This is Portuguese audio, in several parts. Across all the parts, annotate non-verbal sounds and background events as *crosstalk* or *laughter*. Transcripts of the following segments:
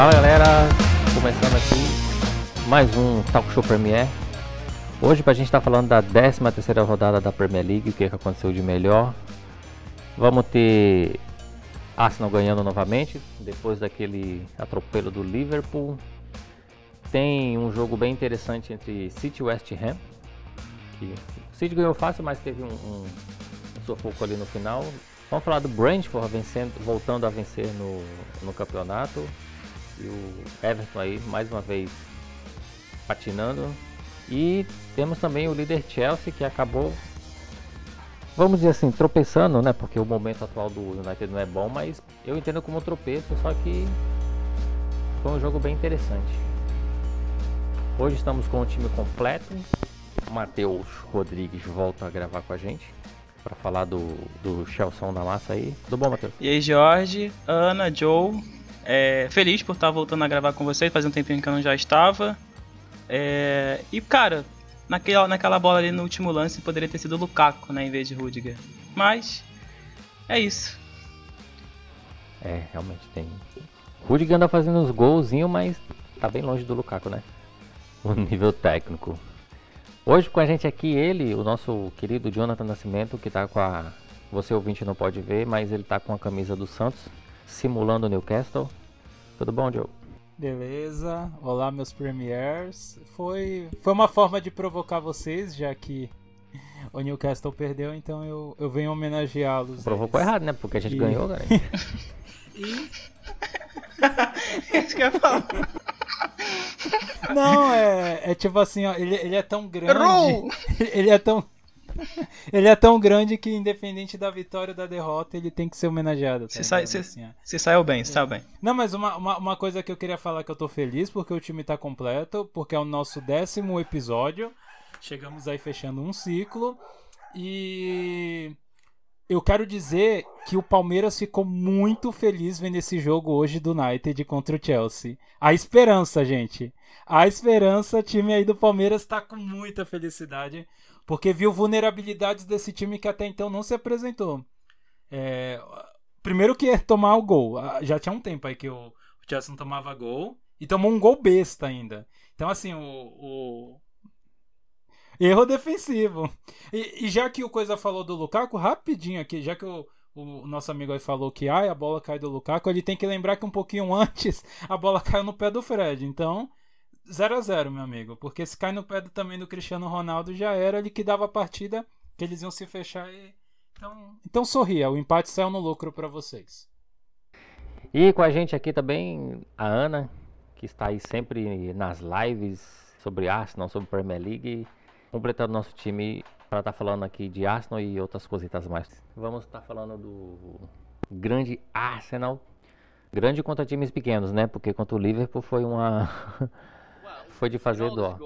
Fala galera, começando aqui mais um Talk Show Premier. Hoje pra gente estar tá falando da 13 terceira rodada da Premier League, o que, que aconteceu de melhor. Vamos ter Arsenal ganhando novamente, depois daquele atropelo do Liverpool. Tem um jogo bem interessante entre City e West Ham. Que City ganhou fácil, mas teve um, um, ali no final. Vamos falar do Brentford vencendo, voltando a vencer no, no campeonato. E o Everton aí mais uma vez patinando. E temos também o líder Chelsea que acabou, vamos dizer assim, tropeçando, né? Porque o momento atual do United não é bom, mas eu entendo como tropeço, só que foi um jogo bem interessante. Hoje estamos com o time completo. Matheus Rodrigues volta a gravar com a gente para falar do, do da massa aí. Tudo bom, Matheus? E aí, Jorge, Ana, Joe, é, feliz por estar voltando a gravar com vocês, faz um tempinho que eu não já estava. É, e cara, naquela, naquela bola ali no último lance poderia ter sido Lukaku, né, em vez de Rudiger. Mas é isso. É, realmente tem. Rudiger anda fazendo uns golzinhos, mas tá bem longe do Lukaku, né? *laughs* O nível técnico. Hoje com a gente aqui ele, o nosso querido Jonathan Nascimento, que tá com a. Você ouvinte não pode ver, mas ele tá com a camisa do Santos simulando o Newcastle. Tudo bom, Joe? Beleza. Olá, meus premiers. Foi, foi uma forma de provocar vocês, já que *laughs* o Newcastle perdeu, então eu, eu venho homenageá-los. Provocou errado, né? Porque a gente e... ganhou, cara. *laughs* e. Isso que eu falo. Não, é, é tipo assim, ó, ele, ele é tão grande. *laughs* Ele é tão. *laughs* ele é tão grande que, independente da vitória ou da derrota, ele tem que ser homenageado. Tá sai, assim, você saiu bem, você saiu bem. Não, mas uma, uma, uma, coisa que eu queria falar que eu tô feliz porque o time tá completo, porque é o nosso décimo episódio. Chegamos aí fechando um ciclo. E eu quero dizer que o Palmeiras ficou muito feliz vendo esse jogo hoje do United contra o Chelsea. A esperança, gente. A esperança, time aí do Palmeiras está com muita felicidade porque viu vulnerabilidades desse time que até então não se apresentou. É, primeiro que é tomar o gol. Ah, já tinha um tempo aí que o, Chelsea não tomava gol. E tomou um gol besta ainda. Então, assim, o. o... Erro defensivo. E, e, já que o Coisa falou do Lukaku, rapidinho aqui, já que o, o nosso amigo aí falou que ai, a bola cai do Lukaku, ele tem que lembrar que um pouquinho *laughs* antes a bola caiu no pé do Fred. Então, 0 a 0 meu amigo. Porque se cai no pé do, também do Cristiano Ronaldo, já era, ele que dava a partida, que eles iam se fechar e. Então, então sorria, o empate saiu no lucro para vocês. E com a gente aqui também a Ana, que está aí sempre nas lives sobre Arsenal, sobre Premier League, completando nosso time para estar tá falando aqui de Arsenal e outras cositas mais. Vamos estar tá falando do grande Arsenal, grande contra times pequenos, né? Porque contra o Liverpool foi uma *laughs* foi de fazer dó.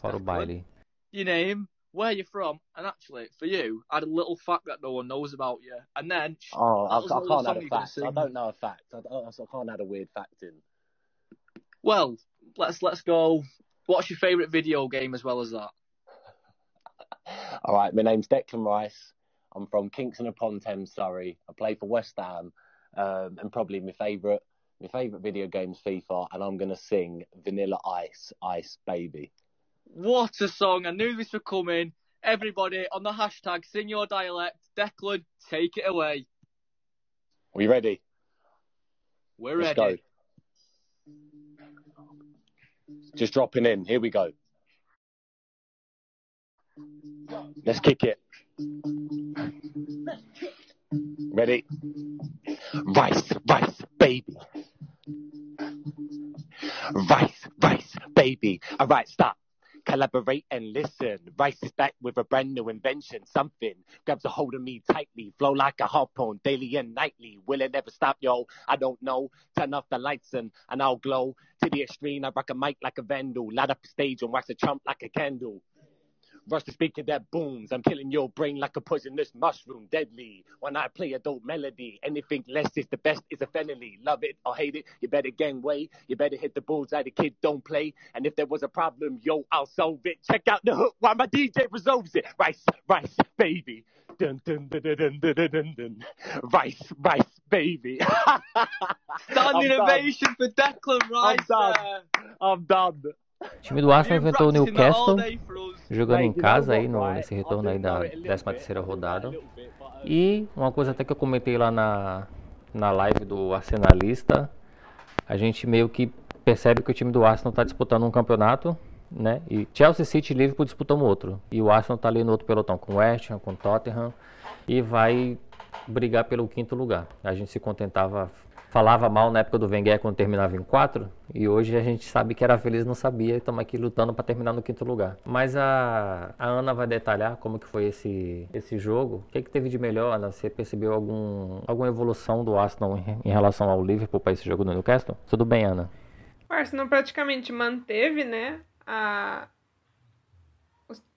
Fora o baile. Your name, where you're from, and actually, for you, I had a little fact that no one knows about you. And then. Oh, I, I can't add a fact. I don't know a fact. I, I, I can't add a weird fact in. Well, let's let's go. What's your favourite video game as well as that? *laughs* All right, my name's Declan Rice. I'm from Kingston upon Thames, Surrey. I play for West Ham, um, and probably my favourite my favourite video game's FIFA, and I'm going to sing Vanilla Ice, Ice Baby. What a song! I knew this would come in. Everybody on the hashtag sing your dialect. Declan, take it away. Are you ready? We're Let's ready. Go. Just dropping in. Here we go. Let's kick it. Ready? Rice, rice, baby. Rice, rice, baby. All right, stop. Collaborate and listen. Rice is back with a brand new invention. Something grabs a hold of me tightly. Flow like a harpoon daily and nightly. Will it ever stop, yo? I don't know. Turn off the lights and, and I'll glow. To the extreme, I rock a mic like a vandal. Light up a stage and wax a chump like a candle. Rush the speaker that booms. I'm killing your brain like a poisonous mushroom, deadly. When I play a dope melody, anything less is the best is a felony. Love it or hate it, you better gang way. You better hit the bullseye. The kid don't play. And if there was a problem, yo, I'll solve it. Check out the hook while my DJ resolves it. Rice, rice, baby. Dun, dun, dun, dun, dun, dun, dun, dun. Rice, rice, baby. *laughs* Standing ovation for Declan Rice. I'm done. I'm done. O time do Arsenal enfrentou o Newcastle, us. jogando em casa aí no, nesse retorno aí da do know it a little 13 bit, terceira rodada. E uma coisa até que eu comentei lá na, na live do Arsenalista, a gente meio que percebe que o time do Arsenal está disputando um campeonato, né? E Chelsea City e Liverpool disputam outro. E o Arsenal está ali no outro pelotão, com West Ham, com Tottenham, e vai brigar pelo quinto lugar. A gente se contentava, falava mal na época do Wenger quando terminava em quatro, e hoje a gente sabe que era feliz não sabia, e estamos aqui lutando para terminar no quinto lugar. Mas a, a Ana vai detalhar como que foi esse, esse jogo. O que, que teve de melhor, Ana? Você percebeu algum, alguma evolução do Arsenal em, em relação ao Liverpool para esse jogo do Newcastle? Tudo bem, Ana? O Arsenal praticamente manteve, né, a...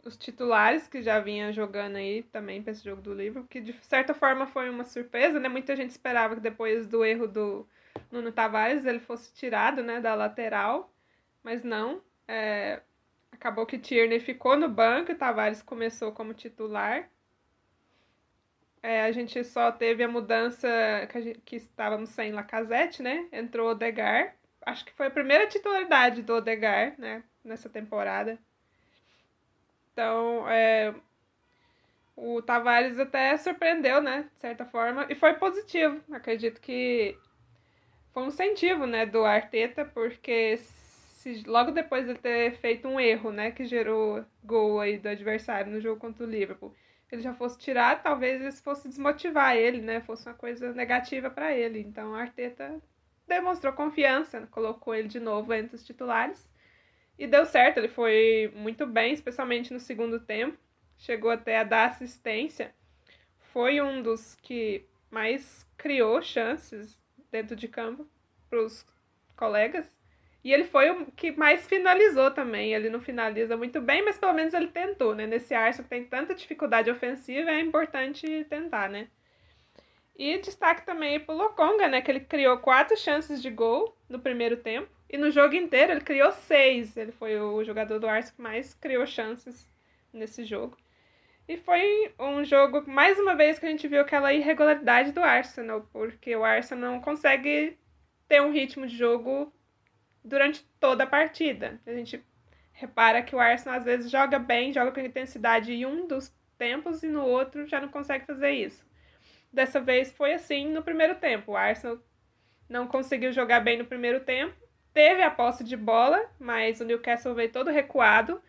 os, titulares que já vinha jogando aí também para esse jogo do Liverpool, que de certa forma foi uma surpresa, né? Muita gente esperava que depois do erro do Nuno Tavares ele fosse tirado, né, da lateral, mas não. É, Acabou que Tierney ficou no banco e Tavares começou como titular. É, a gente só teve a mudança que, a gente- que estávamos sem Lacazette, né? Entrou Odegar. Acho que foi a primeira titularidade do Odegar, né? Nessa temporada. Então, é, o Tavares até surpreendeu, né? De certa forma. E foi positivo. Acredito que foi um incentivo, né? Do Arteta, porque se, logo depois de ter feito um erro, né? Que gerou gol aí do adversário no jogo contra o Liverpool ele já fosse tirado, talvez isso fosse desmotivar ele, né? Fosse uma coisa negativa para ele. Então, o Arteta demonstrou confiança, colocou ele de novo entre os titulares e deu certo. Ele foi muito bem, especialmente no segundo tempo. Chegou até a dar assistência. Foi um dos que mais criou chances dentro de campo para os colegas. E ele foi o que mais finalizou também. Ele não finaliza muito bem, mas pelo menos ele tentou, né? Nesse Arsenal que tem tanta dificuldade ofensiva, é importante tentar, né? E destaque também pro Lokonga, né? Que ele criou quatro chances de gol no primeiro tempo. E no jogo inteiro ele criou seis. Ele foi o jogador do Arsenal que mais criou chances nesse jogo. E foi um jogo, mais uma vez, que a gente viu aquela irregularidade do Arsenal, porque o Arsenal não consegue ter um ritmo de jogo durante toda a partida. A gente repara que o Arsenal às vezes joga bem, joga com intensidade em um dos tempos e no outro já não consegue fazer isso. Dessa vez foi assim no primeiro tempo. O Arsenal não conseguiu jogar bem no primeiro tempo, teve a posse de bola, mas o Newcastle veio todo recuado,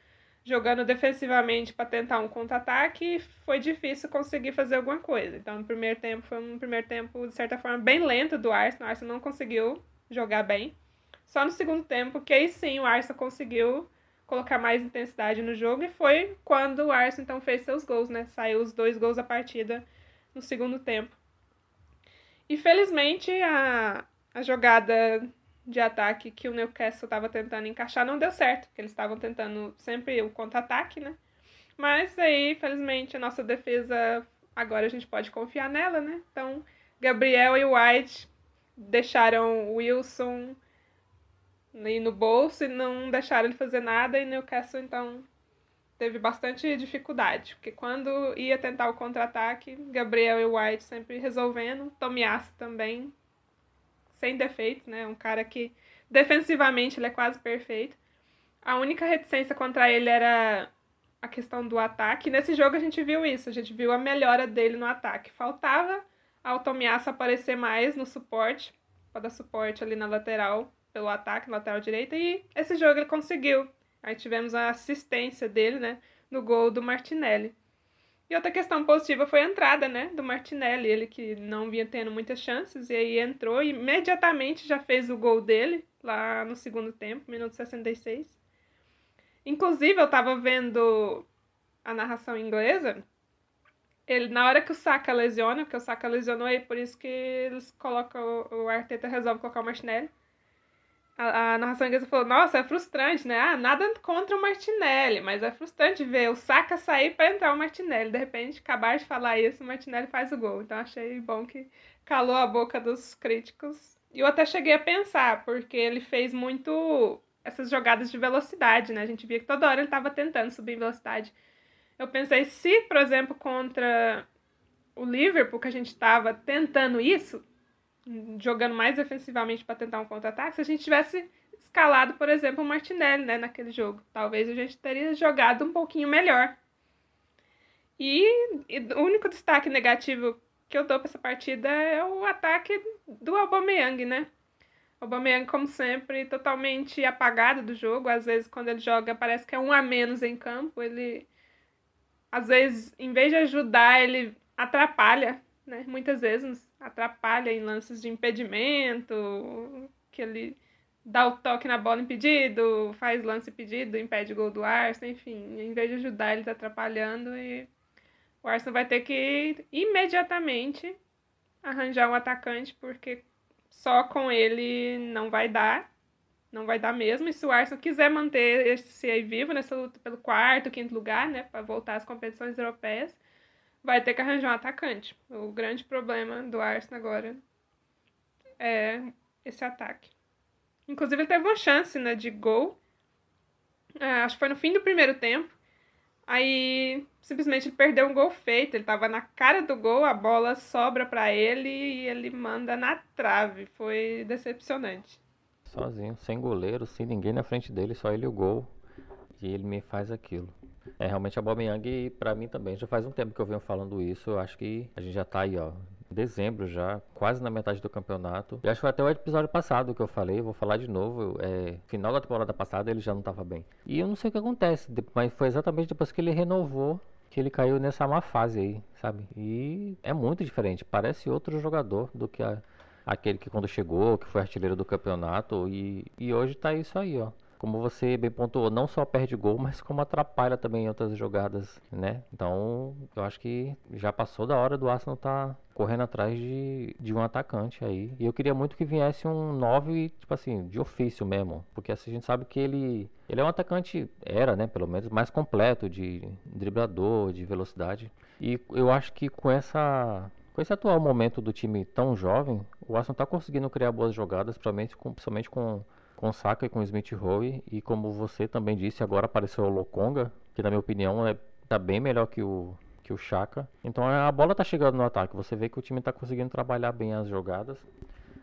jogando defensivamente para tentar um contra-ataque e foi difícil conseguir fazer alguma coisa. Então, no primeiro tempo foi um primeiro tempo de certa forma bem lento do Arsenal. O Arsenal não conseguiu jogar bem. Só no segundo tempo, que aí sim o Arsenal conseguiu colocar mais intensidade no jogo e foi quando o Arsenal então fez seus gols, né? Saiu os dois gols da partida no segundo tempo. E felizmente a, a jogada de ataque que o Newcastle estava tentando encaixar não deu certo, porque eles estavam tentando sempre o contra-ataque, né? Mas aí, felizmente, a nossa defesa agora a gente pode confiar nela, né? Então, Gabriel e White deixaram Wilson ir no bolso e não deixaram ele fazer nada e Newcastle então teve bastante dificuldade, porque quando ia tentar o contra-ataque, Gabriel e White sempre resolvendo, Tomiasso também sem defeitos, né? Um cara que defensivamente ele é quase perfeito. A única reticência contra ele era a questão do ataque. Nesse jogo a gente viu isso, a gente viu a melhora dele no ataque. Faltava ao Tomiasso aparecer mais no suporte, para dar suporte ali na lateral pelo ataque, lateral direita, e esse jogo ele conseguiu. Aí tivemos a assistência dele, né, no gol do Martinelli. E outra questão positiva foi a entrada, né, do Martinelli, ele que não vinha tendo muitas chances, e aí entrou e imediatamente já fez o gol dele, lá no segundo tempo, minuto 66. Inclusive, eu tava vendo a narração inglesa, ele, na hora que o Saka lesiona, porque o Saka lesionou, e por isso que eles colocam, o Arteta resolve colocar o Martinelli, a, a narração inglesa falou, nossa, é frustrante, né? Ah, nada contra o Martinelli, mas é frustrante ver o Saka sair para entrar o Martinelli. De repente, acabar de falar isso, o Martinelli faz o gol. Então achei bom que calou a boca dos críticos. E eu até cheguei a pensar, porque ele fez muito essas jogadas de velocidade, né? A gente via que toda hora ele estava tentando subir em velocidade. Eu pensei, se, por exemplo, contra o Liverpool, que a gente estava tentando isso, jogando mais defensivamente para tentar um contra-ataque, se a gente tivesse escalado, por exemplo, o Martinelli, né, naquele jogo, talvez a gente teria jogado um pouquinho melhor. E, e o único destaque negativo que eu dou para essa partida é o ataque do Aubameyang, né? O Aubameyang, como sempre, totalmente apagado do jogo. Às vezes, quando ele joga, parece que é um a menos em campo. Ele, às vezes, em vez de ajudar, ele atrapalha, né? Muitas vezes atrapalha em lances de impedimento, que ele dá o toque na bola impedido, faz lance impedido, impede gol do Arsenal, enfim, em vez de ajudar, ele tá atrapalhando e o Arsenal vai ter que imediatamente arranjar um atacante, porque só com ele não vai dar. Não vai dar mesmo. E se o Arsenal quiser manter esse aí vivo nessa luta pelo quarto, quinto lugar, né, para voltar às competições europeias, vai ter que arranjar um atacante. O grande problema do Arsenal agora é esse ataque. Inclusive, ele teve uma chance né, de gol. É, acho que foi no fim do primeiro tempo. Aí, simplesmente, ele perdeu um gol feito. Ele tava na cara do gol, a bola sobra para ele e ele manda na trave. Foi decepcionante. Sozinho, sem goleiro, sem ninguém na frente dele, só ele e o gol. E ele me faz aquilo. É, realmente a Young, pra mim também, já faz um tempo que eu venho falando isso. Eu acho que a gente já tá aí, ó. Dezembro já, quase na metade do campeonato. E acho que foi até o episódio passado que eu falei, vou falar de novo. É, final da temporada passada ele já não tava bem. E eu não sei o que acontece, mas foi exatamente depois que ele renovou que ele caiu nessa má fase aí, sabe? E é muito diferente, parece outro jogador do que a, aquele que quando chegou, que foi artilheiro do campeonato. E, e hoje tá isso aí, ó como você bem pontuou, não só perde gol, mas como atrapalha também outras jogadas, né? Então, eu acho que já passou da hora do Arsenal estar tá correndo atrás de, de um atacante aí. E eu queria muito que viesse um 9, tipo assim, de ofício mesmo. Porque assim, a gente sabe que ele, ele é um atacante, era, né, pelo menos, mais completo de driblador, de velocidade. E eu acho que com essa com esse atual momento do time tão jovem, o Arsenal está conseguindo criar boas jogadas, principalmente com, principalmente com com Saka e com Smith Rowe. E como você também disse, agora apareceu o Lokonga, que na minha opinião é, tá bem melhor que o, que o Chaka. Então a bola tá chegando no ataque. Você vê que o time tá conseguindo trabalhar bem as jogadas.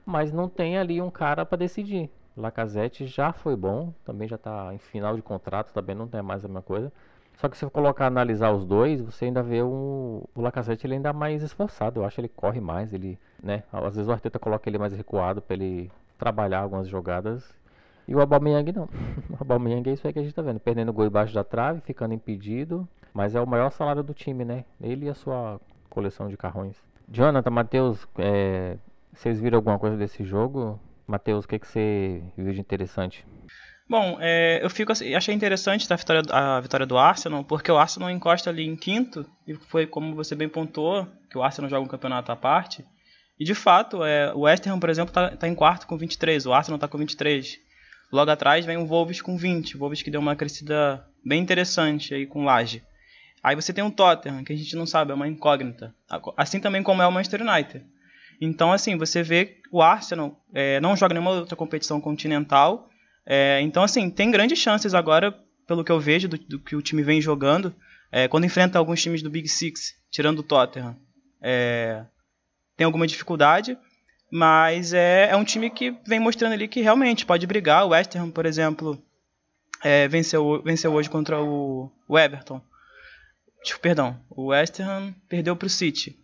Mas não tem ali um cara para decidir. Lacazette já foi bom, também já tá em final de contrato, também não tem mais a mesma coisa. Só que se você colocar analisar os dois, você ainda vê o Lacazette ele ainda mais esforçado. Eu acho que ele corre mais, ele, né? Às vezes o Arteta coloca ele mais recuado para ele trabalhar algumas jogadas e o Aubameyang não. *laughs* O Aubameyang é isso aí que a gente tá vendo. Perdendo gol embaixo da trave, ficando impedido. Mas é o maior salário do time, né? Ele e a sua coleção de carrões. Jonathan, Matheus, é, vocês viram alguma coisa desse jogo? Matheus, o que, que você viu de interessante? Bom, é, eu fico assim, achei interessante a vitória, a vitória do Arsenal, porque o Arsenal encosta ali em quinto, e foi como você bem pontuou, que o Arsenal joga um campeonato à parte. E de fato, é, o West Ham, por exemplo, está tá em quarto com 23, o Arsenal está com 23. Logo atrás vem o Wolves com 20. O Wolves que deu uma crescida bem interessante aí com Laje. Aí você tem o Tottenham, que a gente não sabe, é uma incógnita. Assim também como é o Manchester United. Então, assim, você vê o Arsenal é, não joga nenhuma outra competição continental. É, então, assim, tem grandes chances agora, pelo que eu vejo, do, do que o time vem jogando, é, quando enfrenta alguns times do Big Six, tirando o Tottenham. É, tem alguma dificuldade, mas é, é um time que vem mostrando ali que realmente pode brigar. O West Ham, por exemplo, é, venceu, venceu hoje contra o, o Everton. Tipo, perdão, o West Ham perdeu para o City.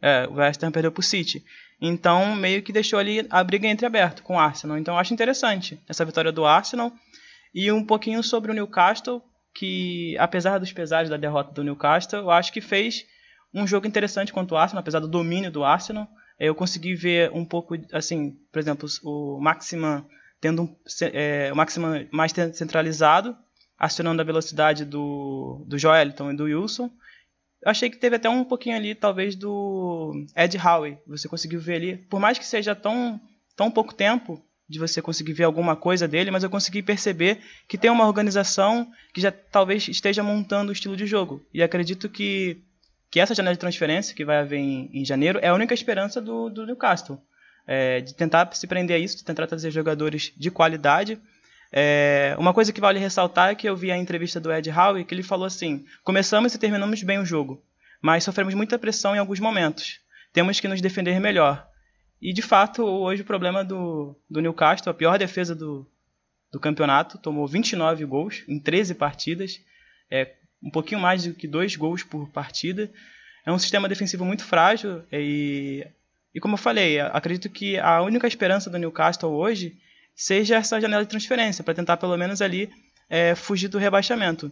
É, o West Ham perdeu para o City. Então, meio que deixou ali a briga entre aberto com o Arsenal. Então, eu acho interessante essa vitória do Arsenal. E um pouquinho sobre o Newcastle, que apesar dos pesares da derrota do Newcastle, eu acho que fez um jogo interessante contra o Arsenal, apesar do domínio do Arsenal eu consegui ver um pouco, assim, por exemplo, o Maximan tendo um, é, o Maximan mais centralizado, acionando a velocidade do, do Joeliton e do Wilson. Eu achei que teve até um pouquinho ali, talvez, do Ed Howe. Você conseguiu ver ali, por mais que seja tão, tão pouco tempo, de você conseguir ver alguma coisa dele, mas eu consegui perceber que tem uma organização que já talvez esteja montando o estilo de jogo. E acredito que, que essa janela de transferência que vai haver em, em janeiro é a única esperança do, do Newcastle. É, de tentar se prender a isso, de tentar trazer jogadores de qualidade. É, uma coisa que vale ressaltar é que eu vi a entrevista do Ed Howe que ele falou assim: começamos e terminamos bem o jogo, mas sofremos muita pressão em alguns momentos. Temos que nos defender melhor. E de fato, hoje o problema do, do Newcastle, a pior defesa do, do campeonato, tomou 29 gols em 13 partidas, é um pouquinho mais do que dois gols por partida. É um sistema defensivo muito frágil e, e como eu falei, acredito que a única esperança do Newcastle hoje seja essa janela de transferência, para tentar pelo menos ali é, fugir do rebaixamento.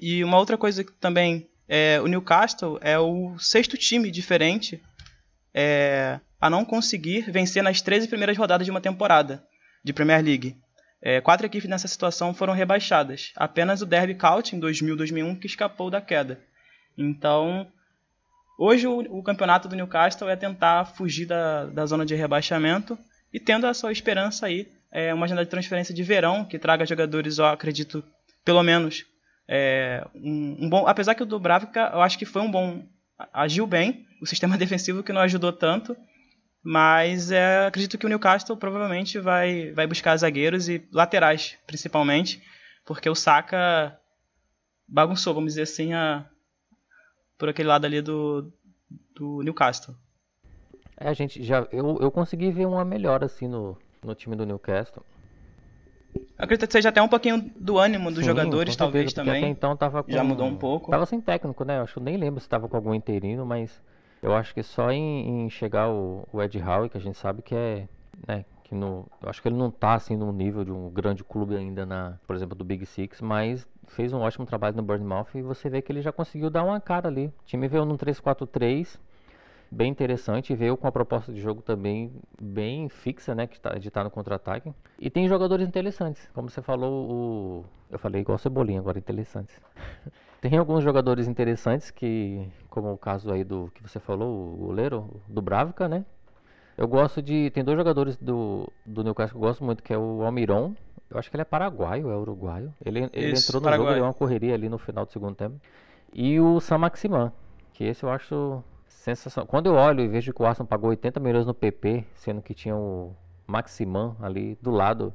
E uma outra coisa que também, é, o Newcastle é o sexto time diferente é, a não conseguir vencer nas 13 primeiras rodadas de uma temporada de Premier League. É, quatro equipes nessa situação foram rebaixadas. Apenas o Derby County, em 2000-2001, que escapou da queda. Então, hoje o, o, campeonato do Newcastle é tentar fugir da, da zona de rebaixamento e tendo a sua esperança aí, é, uma janela de transferência de verão que traga jogadores, eu acredito, pelo menos, é, um, um, bom... Apesar que o Dubravka, eu acho que foi um bom... Agiu bem, o sistema *laughs* defensivo que não ajudou tanto, mas é, acredito que o Newcastle provavelmente vai, vai buscar zagueiros e laterais, principalmente, porque o Saka bagunçou, vamos dizer assim, a, por aquele lado ali do, do Newcastle. É, gente já. Eu, eu consegui ver uma melhora assim no, no time do Newcastle. Acredito que seja até um pouquinho do ânimo dos Sim, jogadores, talvez também. Até então tava com, já mudou um pouco. Tava sem técnico, né? Eu acho nem lembro se tava com algum interino, mas eu acho que só em, em chegar o, o, Ed Howe, que a gente sabe que é, né, que no, eu acho que ele não está assim no nível de um grande clube ainda na, por exemplo, do Big Six, mas fez um ótimo trabalho no Bournemouth e você vê que ele já conseguiu dar uma cara ali. O time veio num 3-4-3, bem interessante, veio com a proposta de jogo também bem fixa, né, que tá, de estar tá no contra-ataque. E tem jogadores interessantes, como você falou, o eu falei igual Cebolinha agora, interessantes. *laughs* Tem alguns jogadores interessantes que, como o caso aí do que você falou, o goleiro do Bravica, né? Eu gosto de. Tem dois jogadores do, do Newcastle que eu gosto muito, que é o Almiron. Eu acho que ele é paraguaio, é uruguaio. Ele, ele Isso, entrou no Paraguai. jogo, deu uma correria ali no final do segundo tempo. E o Sam Maximan, que esse eu acho sensacional. Quando eu olho e vejo que o Arsenal pagou 80 milhões no PP, sendo que tinha o Maximan ali do lado,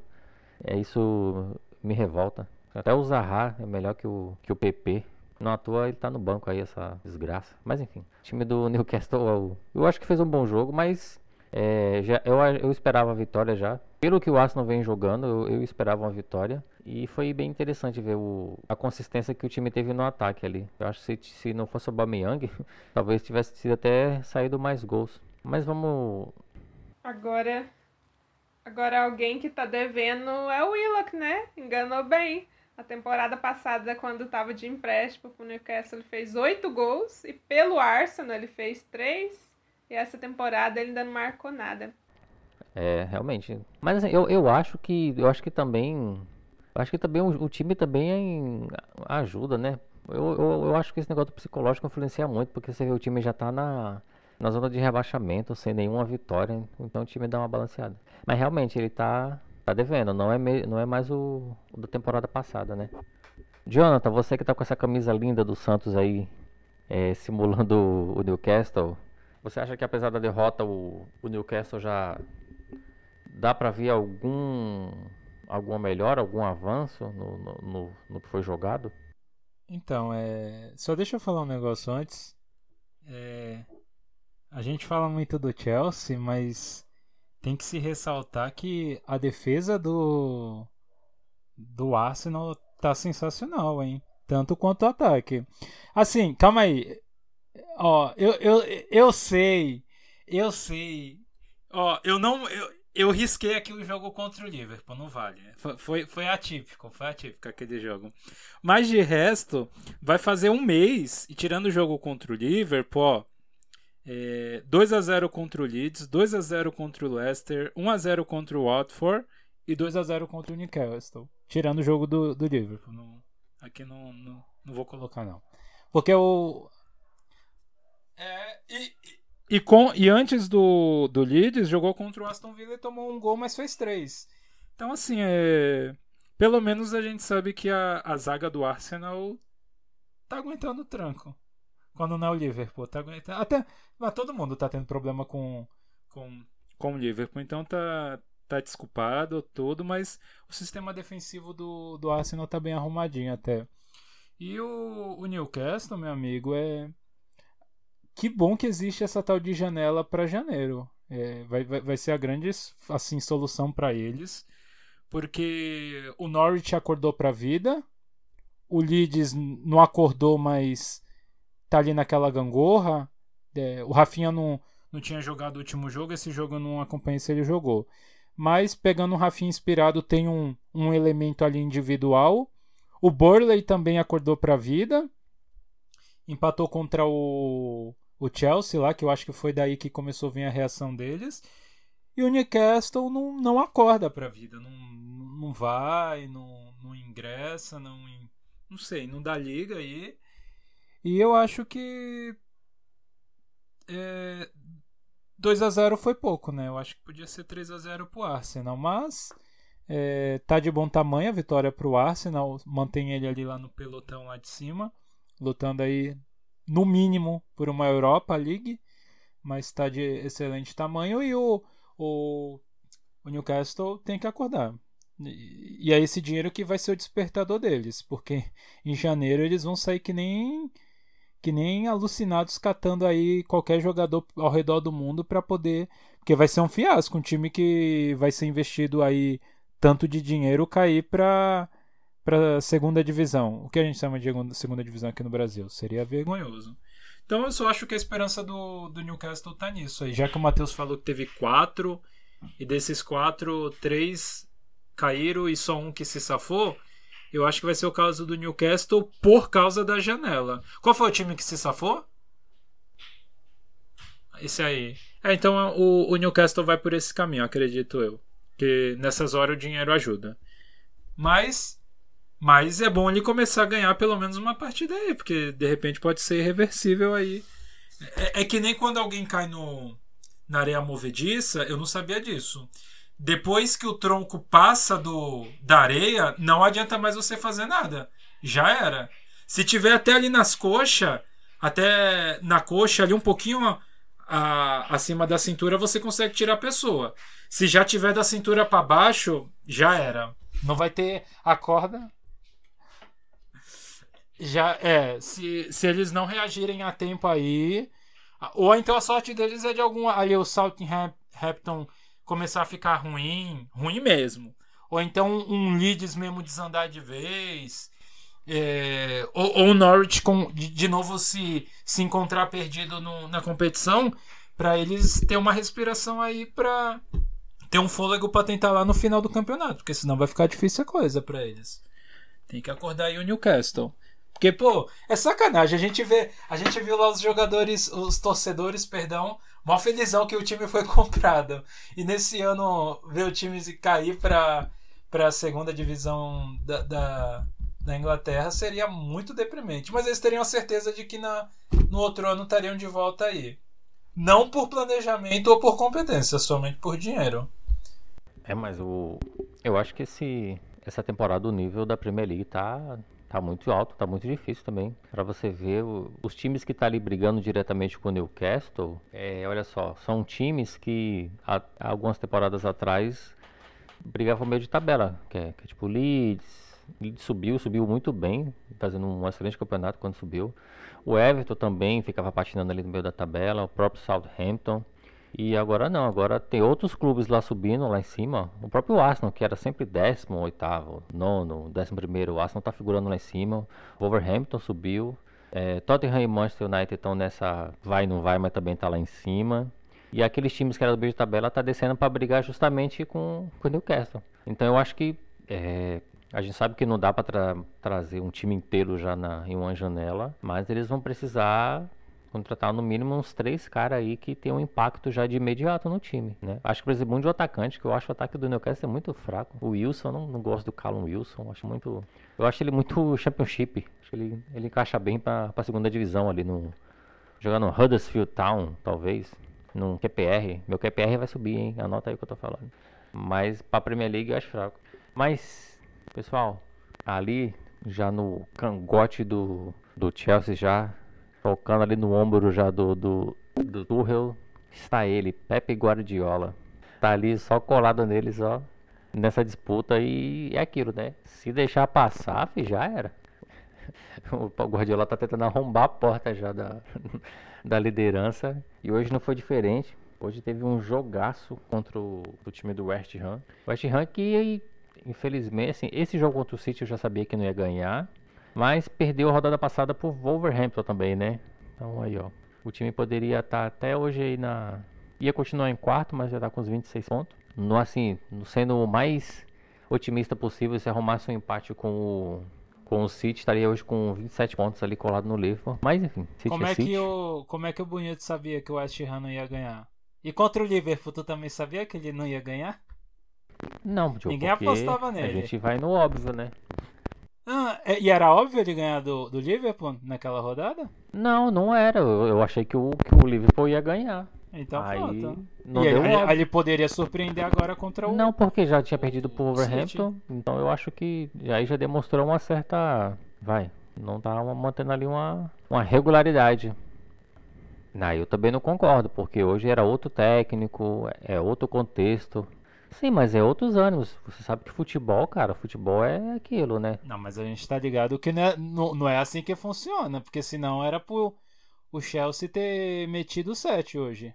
é isso me revolta. Até o Zaha é melhor que o, que o PP. Não toa ele tá no banco aí, essa desgraça. Mas enfim, o time do Newcastle, eu acho que fez um bom jogo, mas é, já, eu, eu esperava a vitória já. Pelo que o Arsenal vem jogando, eu, eu esperava uma vitória. E foi bem interessante ver o, a consistência que o time teve no ataque ali. Eu acho que se, se não fosse o Bameyang, *laughs* talvez tivesse sido até saído mais gols. Mas vamos... Agora, agora alguém que tá devendo é o Willock, né? Enganou bem. A temporada passada, quando estava de empréstimo para o Newcastle, ele fez oito gols. E pelo Arsenal, ele fez três. E essa temporada ele ainda não marcou nada. É, realmente. Mas assim, eu, eu acho que. Eu acho que também. Eu acho que também o, o time também ajuda, né? Eu, eu, eu, acho que esse negócio psicológico influencia muito, porque você vê o time já tá na, na zona de rebaixamento, sem nenhuma vitória, então o time dá uma balanceada. Mas realmente ele tá Tá devendo, não é, me, não é mais o, o da temporada passada, né? Jonathan, você que tá com essa camisa linda do Santos aí, é, simulando o, Newcastle, você acha que apesar da derrota o, o Newcastle já dá para ver algum alguma melhora, algum avanço no, no, no, no, que foi jogado? Então, é, só deixa eu falar um negócio antes. É, a gente fala muito do Chelsea, mas tem que se ressaltar que a defesa do do Arsenal tá sensacional, hein? Tanto quanto o ataque. Assim, calma aí. Ó, eu, eu, eu sei. Eu sei. Ó, eu não. Eu, eu risquei aqui o jogo contra o Liverpool, não vale. Foi, foi, atípico, foi atípico aquele jogo. Mas de resto, vai fazer um mês, e tirando o jogo contra o Liverpool, ó, é, 2 a 0 contra o Leeds, 2 a 0 contra o Leicester, 1 a 0 contra o Watford e 2 a 0 contra o Newcastle. Tirando o jogo do, do Liverpool. Não, aqui não, não, não, vou colocar, não. Porque o. É, e, e, com, e antes do, do Leeds, jogou contra o Aston Villa e tomou um gol, mas fez três. Então, assim, é, pelo menos a gente sabe que a, a zaga do Arsenal tá aguentando o tranco. Quando não é o Liverpool, tá aguentando. Até mas todo mundo tá tendo problema com, com, com o Liverpool, então tá, tá desculpado tudo, mas o sistema defensivo do, do Arsenal tá bem arrumadinho até. E o, o Newcastle, meu amigo, é. Que bom que existe essa tal de janela para janeiro. É, vai, vai, vai ser a grande assim, solução para eles. Porque o Norwich acordou para a vida, o Leeds não acordou, mas tá ali naquela gangorra. É, o Rafinha não, não tinha jogado o último jogo, esse jogo eu não acompanhei se ele jogou. Mas pegando o Rafinha inspirado, tem um, um elemento ali individual. O Burley também acordou para a vida. Empatou contra o, o Chelsea lá, que eu acho que foi daí que começou a vir a reação deles. E o Newcastle não, não acorda para a vida. Não, não vai, não, não ingressa, não, não sei, não dá liga aí. E eu acho que é, 2 a 0 foi pouco, né? Eu acho que podia ser 3 a 0 pro Arsenal, mas é, tá de bom tamanho a vitória pro Arsenal, mantém ele ali lá no pelotão lá de cima, lutando aí no mínimo por uma Europa League, mas está de excelente tamanho e o, o, o Newcastle tem que acordar. E é esse dinheiro que vai ser o despertador deles, porque *laughs* em janeiro eles vão sair que nem que nem alucinados catando aí qualquer jogador ao redor do mundo para poder, porque vai ser um fiasco, um time que vai ser investido aí tanto de dinheiro cair para para segunda divisão. O que a gente chama de segunda divisão aqui no Brasil seria vergonhoso. Então eu só acho que a esperança do, do Newcastle tá nisso aí. Já que o Matheus falou que teve quatro, e desses quatro, três caíram e só um que se safou, eu acho que vai ser o caso do Newcastle por causa da janela. Qual foi o time que se safou? Esse aí. É, então o, o Newcastle vai por esse caminho, acredito eu. Que nessas horas o dinheiro ajuda. Mas. Mas é bom ele começar a ganhar pelo menos uma partida aí, porque de repente pode ser irreversível aí. É, é que nem quando alguém cai no, na areia movediça, eu não sabia disso depois que o tronco passa do da areia, não adianta mais você fazer nada. Já era. Se tiver até ali nas coxas, até na coxa ali um pouquinho a, acima da cintura, você consegue tirar a pessoa. Se já tiver da cintura para baixo, já era. Não vai ter a corda. Já é, se, se eles não reagirem a tempo aí, ou então a sorte deles é de algum ali o Southampton começar a ficar ruim, ruim mesmo. Ou então um Leeds mesmo desandar de vez. É, ou, o Norwich com, de, de, novo se, se encontrar perdido no, na competição para eles ter uma respiração aí para ter um fôlego para tentar lá no final do campeonato, porque senão vai ficar difícil a coisa para eles. Tem que acordar aí o Newcastle. Porque, pô, é sacanagem. A gente vê, a gente viu lá os jogadores, os torcedores, perdão, Mó felizão que o time foi *laughs* comprado. E nesse ano ver o time cair para a segunda divisão da, da, da, Inglaterra seria muito deprimente. Mas eles teriam a certeza de que na, no outro ano estariam de volta aí. Não por planejamento ou por competência, somente por dinheiro. É, mas o. Eu acho que esse, essa temporada o nível da Premier League tá Tá muito alto, tá muito difícil também. Para você ver, o, os times que tá ali brigando diretamente com o Newcastle, é, olha só, são times que há, há algumas temporadas atrás brigavam meio de tabela, que é, que é tipo Leeds. Leeds subiu, subiu muito bem, fazendo um excelente campeonato quando subiu. O Everton também ficava patinando ali no meio da tabela, o próprio Southampton. E agora não, agora tem outros clubes lá subindo, lá em cima. O próprio Arsenal, que era sempre décimo, oitavo, nono, décimo primeiro, o Arsenal tá figurando lá em cima. Wolverhampton subiu. É, Tottenham e Manchester United estão nessa vai não vai, mas também tá lá em cima. E aqueles times que eram do meio de tabela tá descendo para brigar justamente com, com o Newcastle. Então eu acho que é, a gente sabe que não dá para tra trazer um time inteiro já na, em uma janela, mas eles vão precisar contratar no mínimo uns três caras aí que tem um impacto já de imediato no time, né? Acho que, por exemplo, um de atacante, que eu acho o ataque do Newcastle é muito fraco. O Wilson, não, não gosto do Callum Wilson, acho muito... Eu acho ele muito championship, acho que ele, ele encaixa bem pra, pra segunda divisão ali no, jogar no Huddersfield Town, talvez, num QPR. Meu QPR vai subir, hein? Anota aí o que eu tô falando. Mas pra Premier League eu acho fraco. Mas, pessoal, ali já no cangote do, do Chelsea já, tocando ali no ombro já do, do, do Tuchel, está ele, Pepe Guardiola. Tá ali só colado neles, ó, nessa disputa e é aquilo, né? Se deixar passar, fi, já era. *laughs* O Guardiola tá tentando arrombar a porta já da, *laughs* da liderança e hoje não foi diferente. Hoje teve um jogaço contra o, o time do West Ham. West Ham que, infelizmente, assim, esse jogo contra o City eu já sabia que não ia ganhar. Mas perdeu a rodada passada por Wolverhampton também, né? Então aí, ó. O time poderia estar tá até hoje aí na. Ia continuar em quarto, mas já tá com os 26 pontos. No, assim, sendo o mais otimista possível, se arrumasse um empate com o, com o City, estaria hoje com 27 pontos ali colado no Liverpool. Mas enfim, City como é, é City. que o Como é que o Bonito sabia que o West Ham não ia ganhar? E contra o Liverpool, tu também sabia que ele não ia ganhar? Não, Joe, Ninguém apostava nele. A gente vai no óbvio, né? Ah, é, e era óbvio ele ganhar do, do Liverpool naquela rodada? Não, não era. Eu, eu achei que o, que o Liverpool ia ganhar. Então aí, Não e ele, ele, ele, poderia surpreender agora contra o. Não, porque já tinha perdido pro Wolverhampton. Então eu acho que aí já demonstrou uma certa. Vai. Não tá mantendo ali uma, uma regularidade. Não, eu também não concordo, porque hoje era outro técnico, é outro contexto. Sim, mas é outros ânimos. Você sabe que futebol, cara, futebol é aquilo, né? Não, mas a gente tá ligado que não é, não, não é assim que funciona, porque senão era pro o Chelsea ter metido 7 hoje.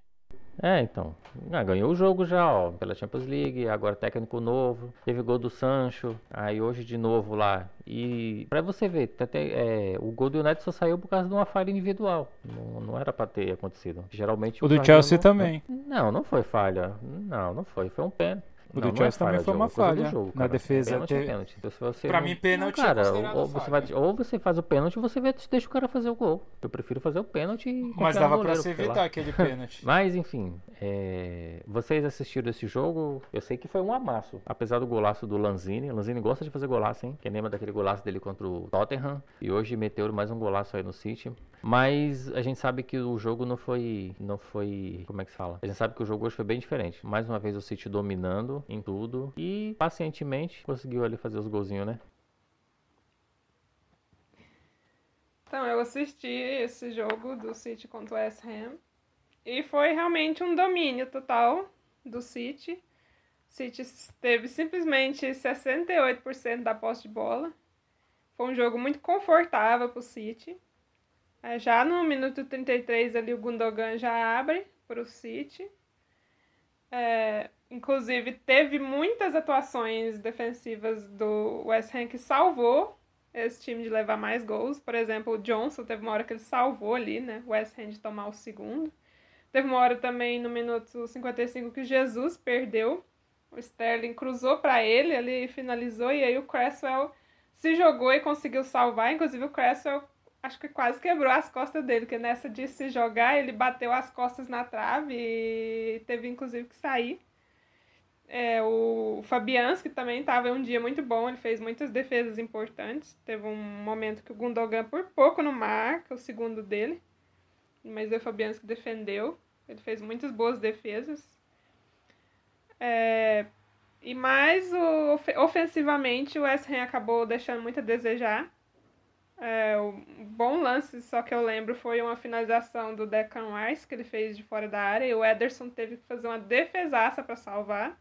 É, então. Ah, ganhou o jogo já, ó, pela Champions League, agora técnico novo, teve gol do Sancho, aí hoje de novo lá. E pra você ver, até, é, o gol do United só saiu por causa de uma falha individual. Não, não era pra ter acontecido. Geralmente o, o do Chelsea não, também. Não, não foi falha. Não, não foi. Foi um pênalti. O do Chelsea é também foi uma falha jogo, na defesa. Pênalti, é pênalti. Então, se você pra não... mim, pênalti não, cara, ou, você vai, ou você faz o pênalti ou você deixa o cara fazer o gol. Eu prefiro fazer o pênalti e Mas dava goleiro, pra se evitar aquele pênalti. *laughs* Mas, enfim, é... vocês assistiram esse jogo, eu sei que foi um amasso. Apesar do golaço do Lanzini. Lanzini gosta de fazer golaço, hein? Quem lembra daquele golaço dele contra o Tottenham. E hoje meteu mais um golaço aí no City. Mas a gente sabe que o jogo não foi. Não foi. Como é que se fala? A gente sabe que o jogo hoje foi bem diferente. Mais uma vez o City dominando em tudo. E pacientemente conseguiu ali fazer os golzinhos, né? Então, eu assisti esse jogo do City contra o West Ham. E foi realmente um domínio total do City. City teve simplesmente 68% da posse de bola. Foi um jogo muito confortável para o City. É, já no minuto 33 ali o Gundogan já abre para o City. É, inclusive teve muitas atuações defensivas do West Ham que salvou esse time de levar mais gols. Por exemplo, o Johnson teve uma hora que ele salvou ali, né? O West Ham de tomar o segundo. Teve uma hora também no minuto 55 que Jesus perdeu. O Sterling cruzou para ele, ele finalizou e aí o Cresswell se jogou e conseguiu salvar. Inclusive o Cresswell acho que quase quebrou as costas dele, que nessa de se jogar, ele bateu as costas na trave e teve inclusive que sair. É, o Fabianski também estava em um dia muito bom, ele fez muitas defesas importantes. Teve um momento que o Gundogan por pouco não marca, o segundo dele, mas o Fabianski defendeu. Ele fez muitas boas defesas. É, e mais o, ofensivamente o West Ham acabou deixando muito a desejar. É, o bom lance, só que eu lembro, foi uma finalização do Declan Rice, que ele fez de fora da área, e o Ederson teve que fazer uma defesaça para salvar.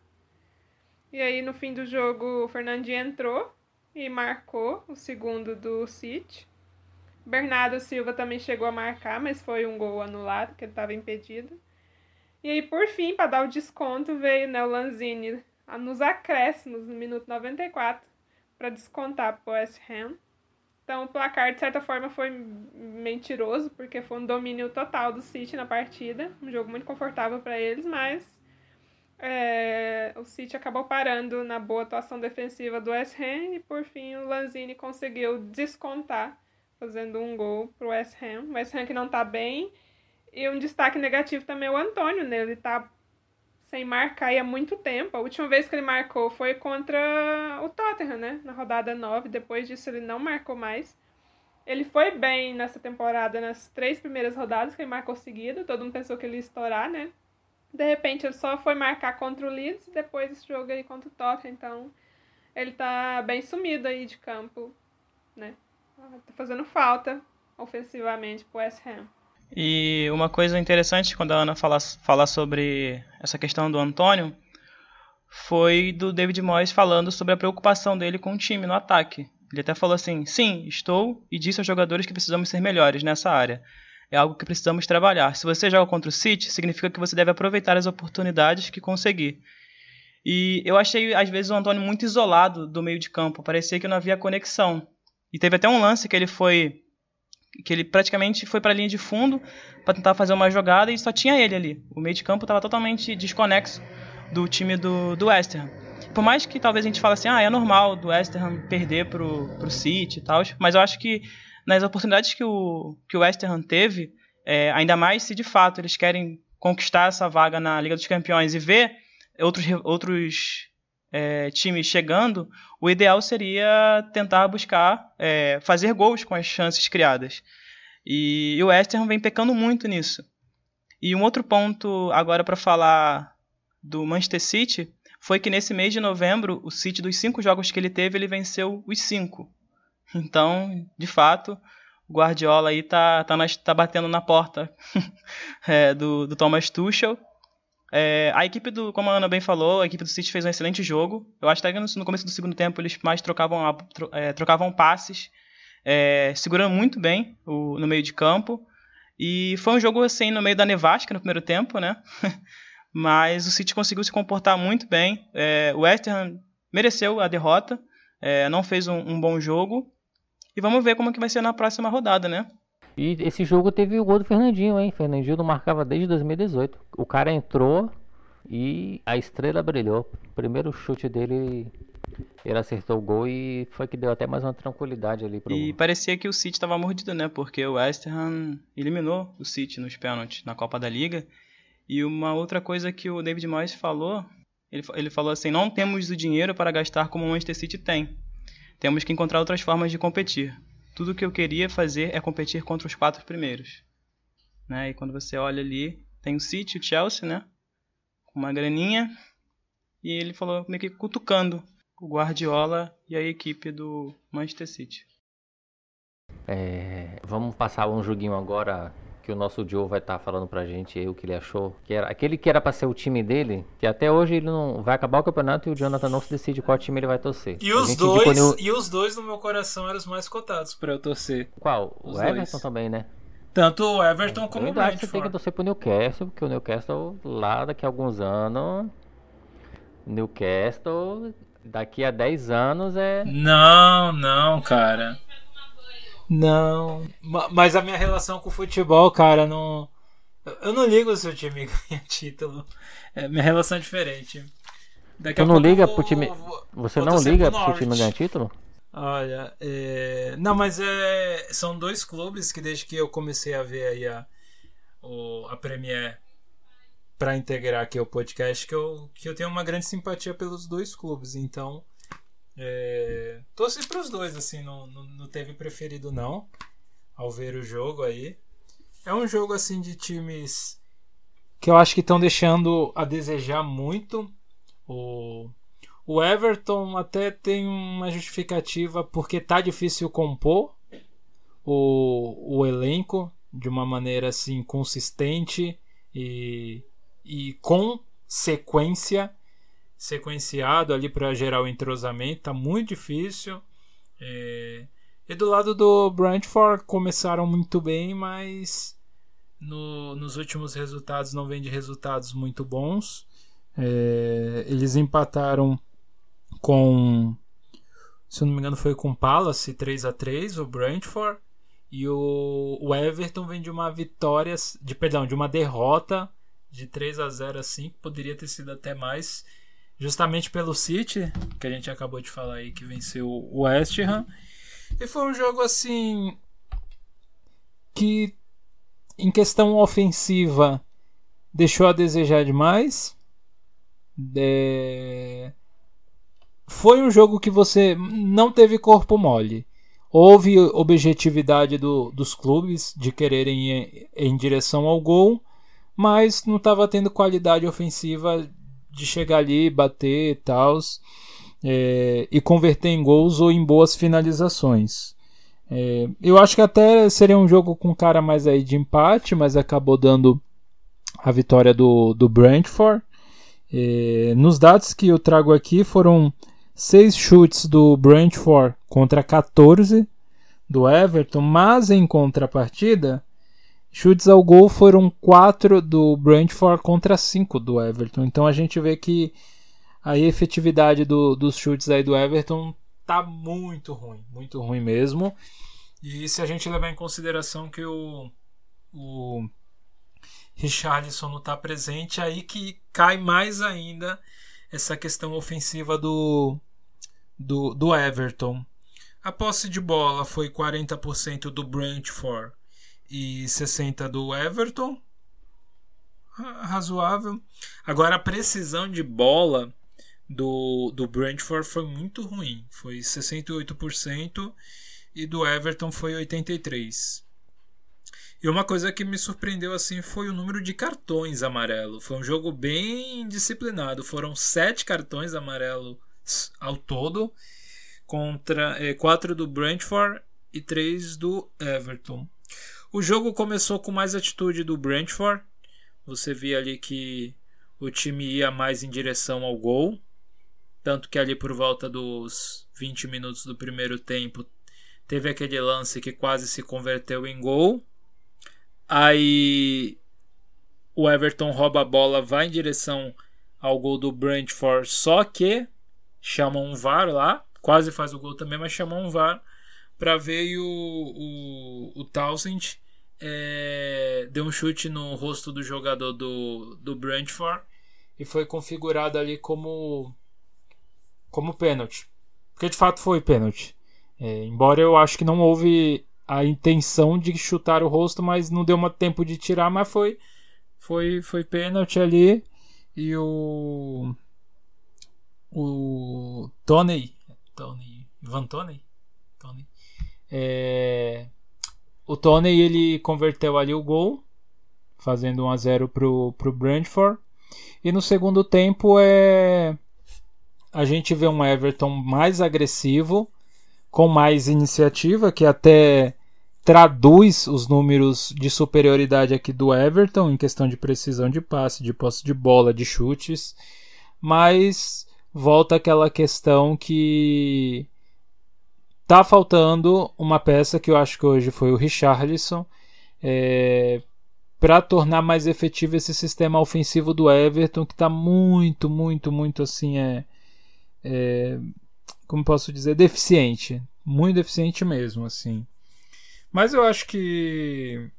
E aí, no fim do jogo, o Fernandinho entrou e marcou o segundo do City. Bernardo Silva também chegou a marcar, mas foi um gol anulado, que ele estava impedido. E aí, por fim, para dar o desconto, veio né, o Lanzini nos acréscimos, no minuto 94, para descontar para o West Ham. Então o placar, de certa forma, foi mentiroso, porque foi um domínio total do City na partida. Um jogo muito confortável para eles, mas é, o City acabou parando na boa atuação defensiva do West Ham e por fim o Lanzini conseguiu descontar, fazendo um gol para o West Ham. O West Ham que não está bem. E um destaque negativo também é o Antônio, né? Ele está sem marcar há muito tempo. A última vez que ele marcou foi contra o Tottenham, né? Na rodada 9. Depois disso ele não marcou mais. ele foi bem nessa temporada nas três primeiras rodadas que ele marcou seguido. Todo mundo pensou que ele ia estourar, né? De repente ele só foi marcar contra o Leeds e depois esse jogo aí contra o Tottenham. Então ele tá bem sumido aí de campo, né? Tá fazendo falta ofensivamente pro West Ham. E uma coisa interessante quando a Ana fala, fala sobre essa questão do Antônio foi do David Moyes falando sobre a preocupação dele com o time no ataque. Ele até falou assim: sim, estou e disse aos jogadores que precisamos ser melhores nessa área. É algo que precisamos trabalhar. Se você joga contra o City, significa que você deve aproveitar as oportunidades que conseguir. E eu achei, às vezes, o Antônio muito isolado do meio de campo. Parecia que não havia conexão. E teve até um lance que ele foi. que ele praticamente foi para a linha de fundo para tentar fazer uma jogada e só tinha ele ali. O meio de campo estava totalmente desconexo do time do, do West Ham. Por mais que talvez a gente fale assim, ah, é normal do West Ham perder pro, pro City e tal, mas eu acho que nas oportunidades que o, que o West Ham teve, é, ainda mais se de fato eles querem conquistar essa vaga na Liga dos Campeões e ver outros, outros é, times chegando, o ideal seria tentar buscar é, fazer gols com as chances criadas. E, e o West Ham vem pecando muito nisso. E um outro ponto agora para falar do Manchester City foi que nesse mês de novembro, o City dos cinco jogos que ele teve, ele venceu os cinco. Então, de fato, o Guardiola aí tá, tá, tá batendo na porta *laughs* é, do, do Thomas Tuchel é, a equipe do, como a Ana bem falou, a equipe do City fez um excelente jogo. Eu acho que no começo do segundo tempo eles mais trocavam, é, trocavam passes, é, segurando muito bem o, no meio de campo. E foi um jogo assim no meio da nevasca no primeiro tempo, né? *laughs* Mas o City conseguiu se comportar muito bem. É, o West Ham mereceu a derrota, é, não fez um, um bom jogo. E vamos ver como é que vai ser na próxima rodada, né? E esse jogo teve o gol do Fernandinho, hein? Fernandinho não marcava desde 2018. O cara entrou e a estrela brilhou. Primeiro chute dele, ele acertou o gol e foi que deu até mais uma tranquilidade ali pro... E parecia que o City estava mordido, né? Porque o West Ham eliminou o City nos pênaltis na Copa da Liga. E uma outra coisa que o David Moyes falou, ele, ele falou assim: não temos o dinheiro para gastar como o Manchester City tem. Temos que encontrar outras formas de competir tudo que eu queria fazer é competir contra os quatro primeiros. Né? E quando você olha ali, tem o City, o Chelsea, né? Com uma graninha. E ele falou meio que cutucando o Guardiola e a equipe do Manchester City. É, vamos passar um joguinho agora que o nosso Joe vai estar tá falando pra gente aí o que ele achou. Que era aquele que era pra ser o time dele, que até hoje ele não vai acabar o campeonato e o Jonathan não se decide qual time ele vai torcer. E os dois, no... e os dois no meu coração eram os mais cotados para eu torcer. Qual? Os o dois. Everton também, né? Tanto o Everton como o Brentford. Você tem que torcer pro Newcastle, porque o Newcastle lá daqui a alguns anos Newcastle daqui a 10 anos é Não, não, cara. Não. Mas a minha relação com o futebol, cara, não. Eu não ligo se o time *laughs* ganha título. É, minha relação é diferente. Daqui tu não liga vou, pro time. Você não liga pro, pro time ganhar título? Olha, é... não, mas é... são dois clubes que desde que eu comecei a ver aí a, o, a Premier para integrar aqui o podcast, que eu, que eu tenho uma grande simpatia pelos dois clubes. Então, é, torci os dois, assim, não, não, não, teve preferido não, ao ver o jogo aí. É um jogo, assim, de times que eu acho que estão deixando a desejar muito. O, o Everton até tem uma justificativa porque tá difícil compor o, o elenco de uma maneira, assim, consistente e, e com sequência sequenciado ali para gerar o entrosamento, tá muito difícil. É... E do lado do Brentford começaram muito bem, mas no, nos últimos resultados não vem de resultados muito bons. É... Eles empataram com, se eu não me engano, foi com Palace 3 a 3 o Brentford. E o, o Everton vem de uma vitória, de perdão, de uma derrota de 3 a 0 assim, poderia ter sido até mais justamente pelo City, que a gente acabou de falar aí que venceu o West Ham. E foi um jogo assim que em questão ofensiva deixou a desejar demais. É... Foi um jogo que você não teve corpo mole. houve objetividade do, dos clubes de quererem ir em direção ao gol, mas não estava tendo qualidade ofensiva de chegar ali, bater e tal, é, e converter em gols ou em boas finalizações. É, eu acho que até seria um jogo com cara mais aí de empate, mas acabou dando a vitória do, do Brentford. É, nos dados que eu trago aqui foram 6 chutes do Brentford contra 14 do Everton, mas em contrapartida, chutes ao gol foram 4 do Brentford contra 5 do Everton. Então a gente vê que a efetividade do, dos chutes aí do Everton tá muito ruim, muito ruim mesmo. E se a gente levar em consideração que o, o Richarlison não está presente, aí que cai mais ainda essa questão ofensiva do, do, do Everton. A posse de bola foi 40% do Brentford e 60% do Everton. Razoável. Agora a precisão de bola do, do Brentford foi muito ruim. Foi 68% e do Everton foi 83%. E uma coisa que me surpreendeu assim foi o número de cartões amarelo. Foi um jogo bem disciplinado. Foram sete cartões amarelos ao todo, contra é, quatro do Brentford e três do Everton. O jogo começou com mais atitude do Brentford. Você via ali que o time ia mais em direção ao gol. Tanto que ali por volta dos 20 minutos do primeiro tempo teve aquele lance que quase se converteu em gol. Aí o Everton rouba a bola, vai em direção ao gol do Brentford, só que chamam um VAR lá, quase faz o gol também, mas chamam um VAR para ver o, o, o Townsend é, deu um chute no rosto do jogador do, do Brentford e foi configurado ali como como pênalti. Porque de fato foi pênalti. É, embora eu acho que não houve a intenção de chutar o rosto, mas não deu tempo de tirar, mas foi foi foi pênalti ali e o o Tony Tony Ivan Tony Tony é, o Tony ele converteu ali o gol fazendo 1 a 0 pro pro Brentford. E no segundo tempo é a gente vê um Everton mais agressivo com mais iniciativa, que até traduz os números de superioridade aqui do Everton em questão de precisão de passe, de posse de bola, de chutes, mas volta aquela questão que tá faltando uma peça que eu acho que hoje foi o Richarlison é, para tornar mais efetivo esse sistema ofensivo do Everton que está muito, muito, muito assim é, é como posso dizer, deficiente. Muito deficiente mesmo, assim. Mas eu acho que,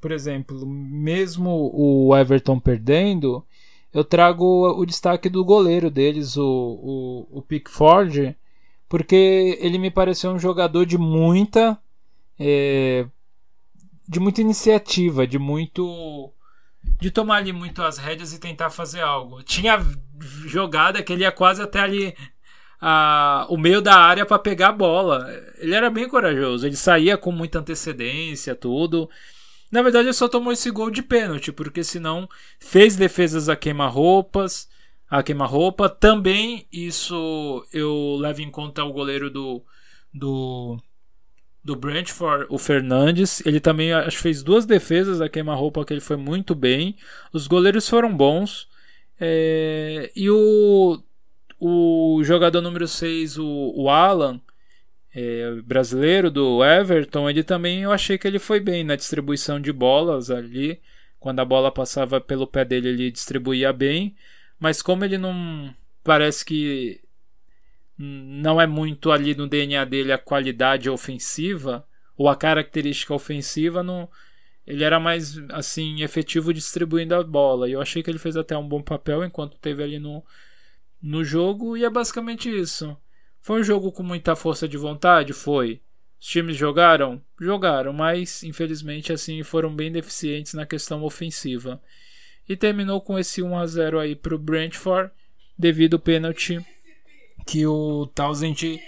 por exemplo, mesmo o Everton perdendo, eu trago o destaque do goleiro deles, o, o, o Pickford, porque ele me pareceu um jogador de muita. É, de muita iniciativa, de muito. de tomar ali muito as rédeas e tentar fazer algo. Tinha jogada que ele ia quase até ali a, o meio da área para pegar a bola. Ele era bem corajoso, ele saía com muita antecedência, tudo. Na verdade, ele só tomou esse gol de pênalti, porque senão fez defesas a queima-roupas, a queima-roupa. Também isso eu levo em conta o goleiro do do do Brentford, o Fernandes, ele também acho fez duas defesas a queima-roupa que ele foi muito bem. Os goleiros foram bons. É, e o o jogador número 6, o, o Alan, é, brasileiro do Everton, ele também eu achei que ele foi bem na distribuição de bolas ali. Quando a bola passava pelo pé dele, ele distribuía bem. Mas como ele não. Parece que não é muito ali no DNA dele a qualidade ofensiva ou a característica ofensiva, não, ele era mais assim efetivo distribuindo a bola. E eu achei que ele fez até um bom papel enquanto teve ali no, no jogo e é basicamente isso. Foi um jogo com muita força de vontade? Foi. Os times jogaram? Jogaram, mas infelizmente assim foram bem deficientes na questão ofensiva. E terminou com esse 1 a 0 aí para o Brentford devido ao pênalti que o Townsend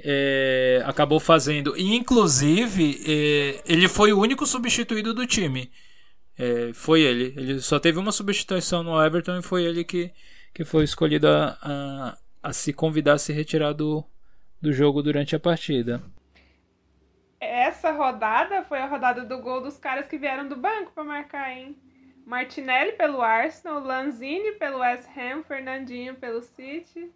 é, acabou fazendo. E, inclusive, é, ele foi o único substituído do time. É, foi ele. Ele só teve uma substituição no Everton e foi ele que, que foi escolhido a, a, a se convidar a se retirar do, do jogo durante a partida. Essa rodada foi a rodada do gol dos caras que vieram do banco para marcar, hein? Martinelli pelo Arsenal, Lanzini pelo West Ham, Fernandinho pelo City.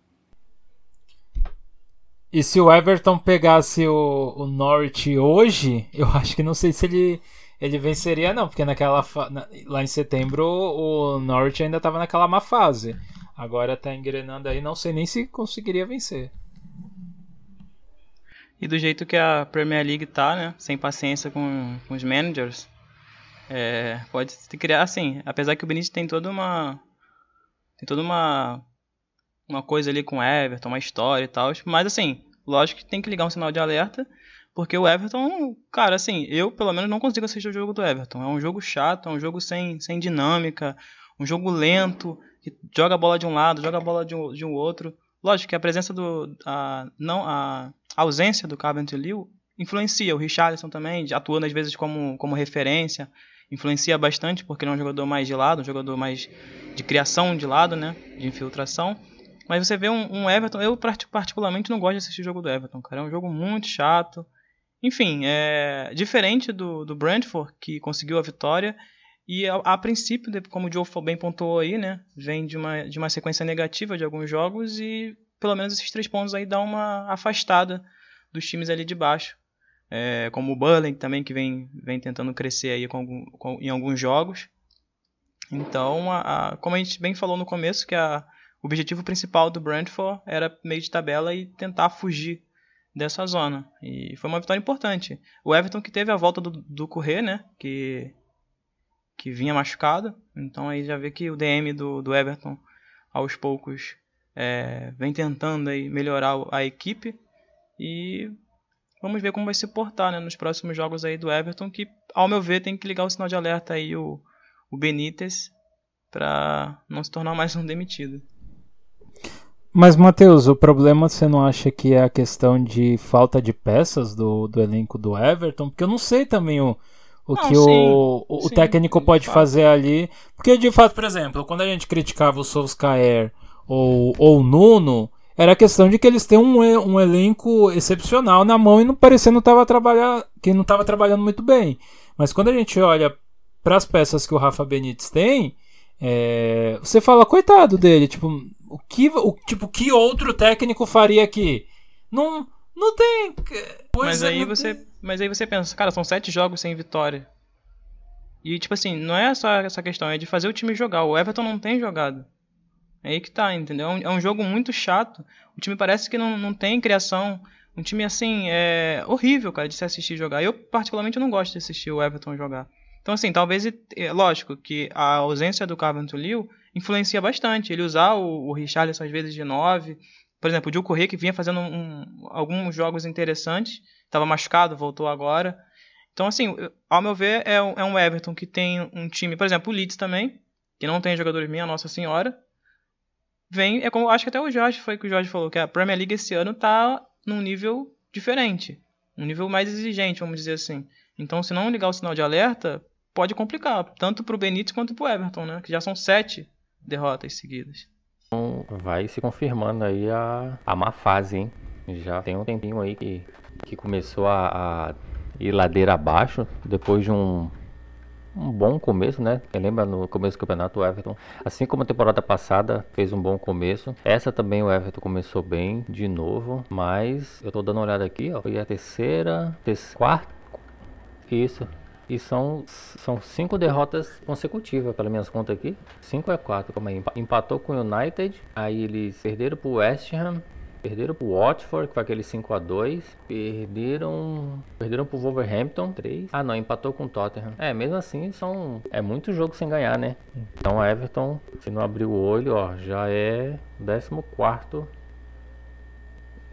E se o Everton pegasse o, o Norwich hoje, eu acho que não sei se ele, ele venceria, não, porque naquela na, lá em setembro o Norwich ainda estava naquela má fase. Agora está engrenando aí, não sei nem se conseguiria vencer. E do jeito que a Premier League tá, né, sem paciência com, com os managers, é, pode se criar assim, apesar que o Benítez tem toda uma tem toda uma uma coisa ali com o Everton, uma história e tal, mas assim, lógico que tem que ligar um sinal de alerta, porque o Everton, cara, assim, eu pelo menos não consigo assistir o jogo do Everton. É um jogo chato, é um jogo sem, sem dinâmica, um jogo lento, que joga a bola de um lado, joga a bola de um, de um outro. Lógico que a presença do a, não a, ausência do Cavent Liu influencia o Richarlison também, atuando às vezes como, como referência, influencia bastante porque ele é um jogador mais de lado, um jogador mais de criação de lado, né, de infiltração. Mas você vê um, um, Everton, eu particularmente não gosto de assistir o jogo do Everton, cara, é um jogo muito chato. Enfim, é diferente do, do Brentford que conseguiu a vitória e a, a princípio, como o Joe bem pontuou aí, né, vem de uma, de uma sequência negativa de alguns jogos e pelo menos esses três pontos aí dão uma afastada dos times ali de baixo é, como o Burling também, que vem, vem tentando crescer aí com, com, em alguns jogos. Então, a, a, como a gente bem falou no começo, que a, o objetivo principal do Brentford era meio de tabela e tentar fugir dessa zona. E foi uma vitória importante. O Everton que teve a volta do, do Correr, né? Que, que vinha machucado. Então aí já vê que o DM do, do Everton, aos poucos, é, vem tentando aí melhorar a equipe. E Vamos ver como vai se portar né, nos próximos jogos aí do Everton, que, ao meu ver, tem que ligar o sinal de alerta aí o, o Benítez para não se tornar mais um demitido. Mas, Matheus, o problema você não acha que é a questão de falta de peças do, do elenco do Everton? Porque eu não sei também o, o não, que sim, o, o sim, técnico pode fazer ali. Porque, de fato, por exemplo, quando a gente criticava o Solskjaer ou, ou o Nuno, era a questão de que eles têm um, um elenco excepcional na mão e não parecendo tava trabalhar, que não estava trabalhando muito bem. Mas quando a gente olha para as peças que o Rafa Benítez tem, é, você fala, coitado dele, tipo, o que, o, tipo, que outro técnico faria aqui? Não, não tem. Mas aí você, tem. mas aí você pensa, cara, são sete jogos sem vitória. E tipo assim, não é só essa questão, é de fazer o time jogar. O Everton não tem jogado. É aí que tá, entendeu? É um jogo muito chato. O time parece que não, não tem criação. Um time, assim, é horrível, cara, de se assistir jogar. Eu, particularmente, não gosto de assistir o Everton jogar. Então, assim, talvez, é, lógico que a ausência do Carvento Liu influencia bastante. Ele usar o, o Richarlison às vezes de 9. Por exemplo, o Dil Corrêa, que vinha fazendo um, alguns jogos interessantes. Estava machucado, voltou agora. Então, assim, ao meu ver, é, é um Everton que tem um time... Por exemplo, o Leeds também, que não tem jogadores minha Nossa Senhora vem. É como acho que até o Jorge foi que o Jorge falou, que a Premier League esse ano tá num nível diferente. Um nível mais exigente, vamos dizer assim. Então, se não ligar o sinal de alerta, pode complicar, tanto para o Benítez quanto para o Everton, né? Que já são sete derrotas seguidas. Então, vai se confirmando aí a, a má fase, hein? Já tem um tempinho aí que, que começou a, a ir ladeira abaixo, depois de um um bom começo, né? Quem lembra no começo do campeonato o Everton, assim como a temporada passada, fez um bom começo. Essa também o Everton começou bem de novo, mas eu tô dando uma olhada aqui, ó, foi a terceira, terceira quarta, isso. E são, são cinco derrotas consecutivas, pelas minhas contas aqui. 5 é 4, como aí. Empatou com o United, aí eles perderam pro West Ham, Perderam pro Watford, que foi aquele 5x2. Perderam. Perderam pro Wolverhampton 3. Ah não, empatou com o Tottenham. É, mesmo assim são. É muito jogo sem ganhar, né? Então a Everton, se não abrir o olho, ó, já é 14.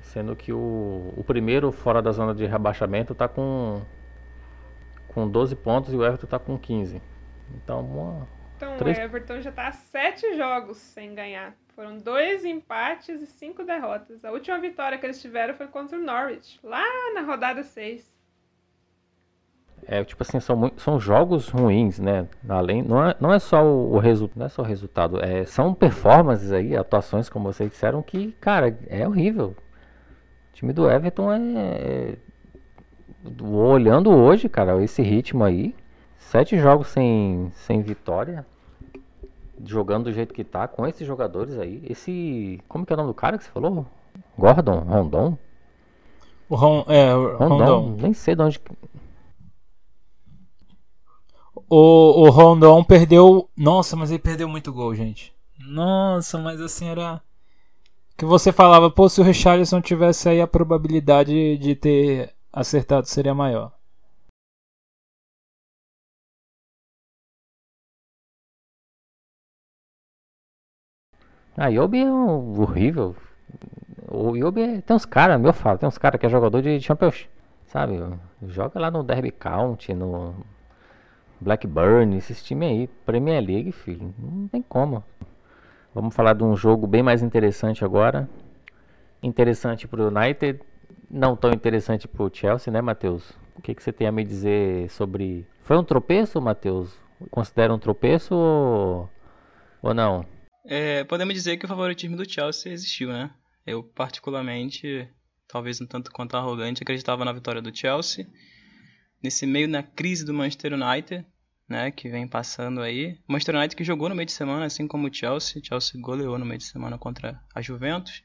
Sendo que o, o primeiro fora da zona de rebaixamento tá com. Com 12 pontos e o Everton tá com 15. Então, uma, então, Três... o Everton já tá há sete jogos sem ganhar. Foram dois empates e cinco derrotas. A última vitória que eles tiveram foi contra o Norwich, lá na rodada 6. É, tipo assim, são, são jogos ruins, né? Além, não, é, não é só o, o resultado, não é só o resultado, é, são performances aí, atuações, como vocês disseram, que, cara, é horrível. O time do Everton é, é olhando hoje, cara, esse ritmo aí, sete jogos sem, sem vitória, jogando do jeito que tá, com esses jogadores aí, esse, como que é o nome do cara que você falou? Gordon, Rondon? O Ron, é, o Rondon, Rondon. nem sei de onde o, o Rondon perdeu. Nossa, mas ele perdeu muito gol, gente. Nossa, mas assim era. Que você falava, pô, se o Richarlison tivesse aí a probabilidade de ter acertado seria maior. Ah, Yobi é um horrível. O Yobi é... tem uns caras, meu falo, tem uns caras que é jogador de Champions, sabe? Joga lá no Derby County, no Blackburn, esses times aí, Premier League, filho, não tem como. Vamos falar de um jogo bem mais interessante agora. Interessante pro United, não tão interessante pro Chelsea, né, Matheus? O que, que você tem a me dizer sobre. Foi um tropeço, Matheus? Considera um tropeço ou, ou não? É, podemos dizer que o favoritismo do Chelsea existiu, né? Eu, particularmente, talvez um tanto quanto arrogante, acreditava na vitória do Chelsea. Nesse meio na crise do Manchester United, né, que vem passando aí. O Manchester United que jogou no meio de semana, assim como o Chelsea. Chelsea goleou no meio de semana contra a Juventus.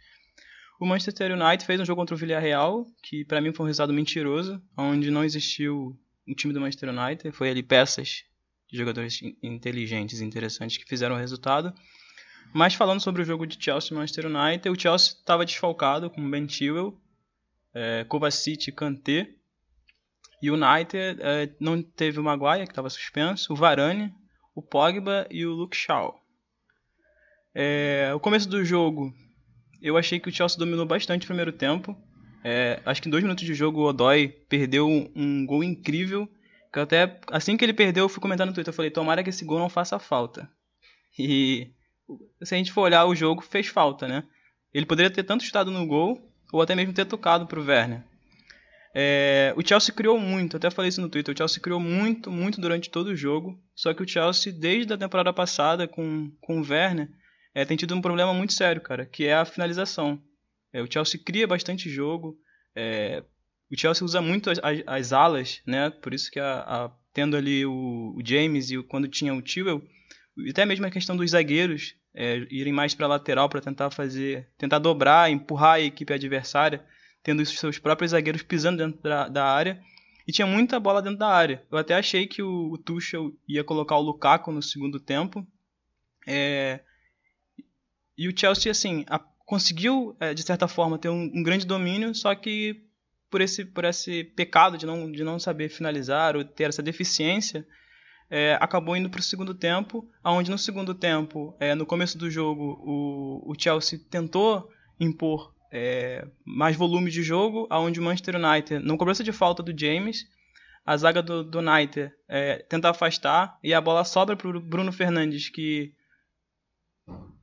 O Manchester United fez um jogo contra o Villarreal, que para mim foi um resultado mentiroso, onde não existiu um time do Manchester United, foi ali peças de jogadores inteligentes interessantes que fizeram o resultado. Mas falando sobre o jogo de Chelsea e Manchester United, o Chelsea estava desfalcado com Ben Chilwell, é, Kovacic e Kanté, e o United é, não teve o Maguire, que estava suspenso, o Varane, o Pogba e o Luke Shaw. É, o começo do jogo, eu achei que o Chelsea dominou bastante o primeiro tempo. É, acho que em dois minutos de jogo o Odoi perdeu um, um, gol incrível. Que até assim que ele perdeu, eu fui comentar no Twitter. Eu falei, tomara que esse gol não faça falta. E se a gente for olhar o jogo, fez falta, né? Ele poderia ter tanto estado no gol, ou até mesmo ter tocado para o Werner. É, o Chelsea criou muito, até falei isso no Twitter, o Chelsea criou muito, muito durante todo o jogo, só que o Chelsea, desde a temporada passada com, com o Werner, é, tem tido um problema muito sério, cara, que é a finalização. É, o Chelsea cria bastante jogo, é, o Chelsea usa muito as, as, as, alas, né, por isso que a, a, tendo ali o, o, James e o, quando tinha o Tewell, até mesmo a questão dos zagueiros é, irem mais para lateral para tentar fazer, tentar dobrar, empurrar a equipe adversária, tendo os seus próprios zagueiros pisando dentro da, da área. E tinha muita bola dentro da área. Eu até achei que o, o Tuchel ia colocar o Lukaku no segundo tempo. É, e o Chelsea, assim, a, conseguiu, é, de certa forma, ter um, um, grande domínio, só que por esse, por esse pecado de não, de não saber finalizar ou ter essa deficiência, é, acabou indo para o segundo tempo, onde no segundo tempo, é, no começo do jogo, o, o Chelsea tentou impor é, mais volume de jogo, aonde o Manchester United, não cobrança de falta do James, a zaga do, do United é, tenta afastar e a bola sobra para o Bruno Fernandes, que,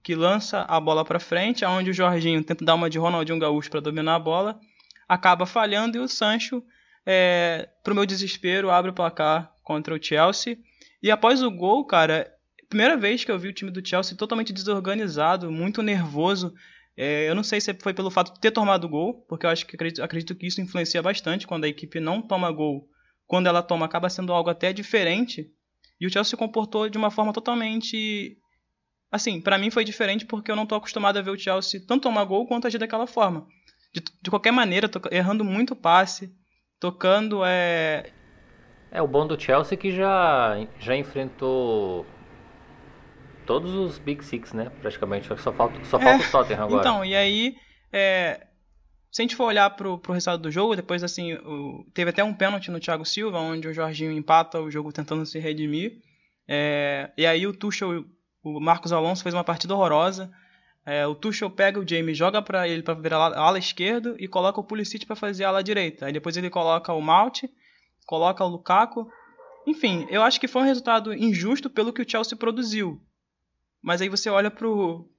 que lança a bola para frente, aonde o Jorginho tenta dar uma de Ronaldinho Gaúcho para dominar a bola, acaba falhando e o Sancho, é, para o meu desespero, abre o placar contra o Chelsea. E após o gol, cara, primeira vez que eu vi o time do Chelsea totalmente desorganizado, muito nervoso, é, eu não sei se foi pelo fato de ter tomado gol, porque eu acho que acredito, acredito, que isso influencia bastante quando a equipe não toma gol. Quando ela toma, acaba sendo algo até diferente. E o Chelsea se comportou de uma forma totalmente. Assim, para mim foi diferente porque eu não tô acostumado a ver o Chelsea tanto tomar gol quanto agir daquela forma. De, de qualquer maneira, errando muito passe, tocando. É... é o bom do Chelsea que já, já enfrentou todos os Big Six, né? Praticamente. Só falta, só falta é, o Tottenham agora. Então, e aí. É, se a gente for olhar pro, pro resultado do jogo, depois assim, o, teve até um pênalti no Thiago Silva, onde o Jorginho empata o jogo tentando se redimir. É, e aí o Tuchel, o Marcos Alonso fez uma partida horrorosa. É, o Tuchel pega o James, joga para ele para virar ala, ala esquerdo e coloca o Pulisic para fazer a ala direita. Aí depois ele coloca o Malt, coloca o Lukaku. Enfim, eu acho que foi um resultado injusto pelo que o Chelsea produziu. Mas aí você olha pro,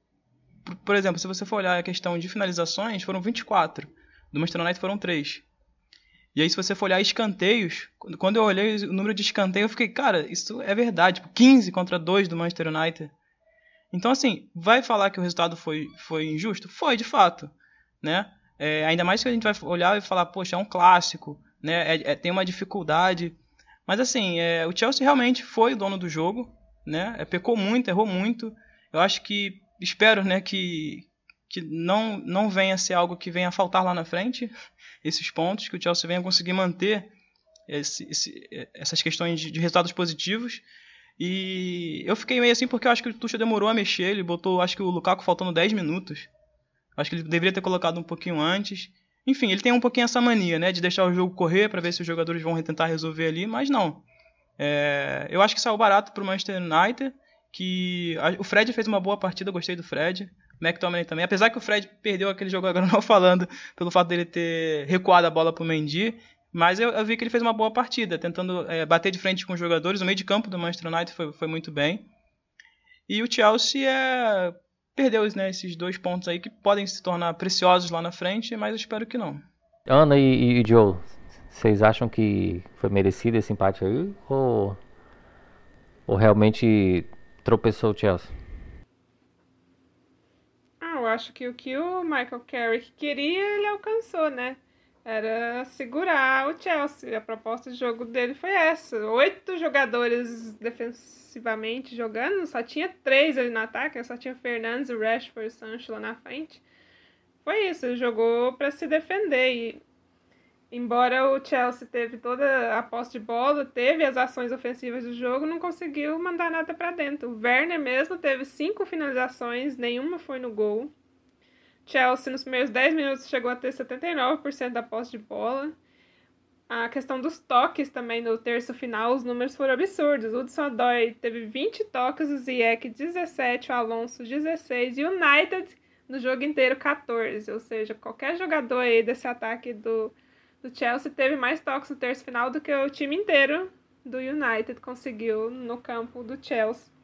por exemplo, se você for olhar a questão de finalizações, foram 24. Do Manchester United foram 3. E aí, se você for olhar escanteios, quando eu olhei o número de escanteios, eu fiquei, cara, isso é verdade. 15 tipo, contra 2 do Manchester United. Então, assim, vai falar que o resultado foi, foi injusto? Foi, de fato. Né? É, ainda mais que a gente vai olhar e falar, poxa, é um clássico, né? É, é, tem uma dificuldade. Mas, assim, é, o Chelsea realmente foi o dono do jogo, né? É, pecou muito, errou muito. Eu acho que, espero, né, que, que não, não venha a ser algo que venha a faltar lá na frente, *laughs* esses pontos, que o Chelsea venha conseguir manter esse, esse, essas questões de, de, resultados positivos. E eu fiquei meio assim porque eu acho que o Tuchel demorou a mexer, ele botou, acho que o Lukaku faltando 10 minutos. Acho que ele deveria ter colocado um pouquinho antes. Enfim, ele tem um pouquinho essa mania, né, de deixar o jogo correr para ver se os jogadores vão tentar resolver ali, mas não. É, eu acho que saiu barato para o Manchester United, que a, o Fred fez uma boa partida, gostei do Fred. McTominay também. Apesar que o Fred perdeu aquele jogo agora *laughs* não falando pelo fato dele ter recuado a bola para o Mendy, mas eu, eu, vi que ele fez uma boa partida, tentando é, bater de frente com os jogadores. O meio de campo do Manchester United foi, foi muito bem. E o Chelsea é, perdeu né, esses dois pontos aí que podem se tornar preciosos lá na frente, mas eu espero que não. Ana e, e Joe, vocês acham que foi merecido esse empate aí? Ou, ou realmente tropeçou o Chelsea? eu acho que o que o Michael Carrick queria, ele alcançou, né? Era segurar o Chelsea. A proposta de jogo dele foi essa. Oito jogadores defensivamente jogando, só tinha três ali no ataque, só tinha Fernandes, Rashford e Sancho lá na frente. Foi isso, ele jogou para se defender e embora o Chelsea teve toda a posse de bola, teve as ações ofensivas do jogo, não conseguiu mandar nada para dentro. O Werner mesmo teve cinco finalizações, nenhuma foi no gol. Chelsea nos primeiros 10 minutos chegou a ter 79% da posse de bola. A questão dos toques também no terço final, os números foram absurdos. O Hudson Odoi teve 20 toques, o Ziyech 17, o Alonso 16 e o United no jogo inteiro 14. Ou seja, qualquer jogador aí desse ataque do do Chelsea teve mais toques no terço final do que o time inteiro do United conseguiu no campo do Chelsea.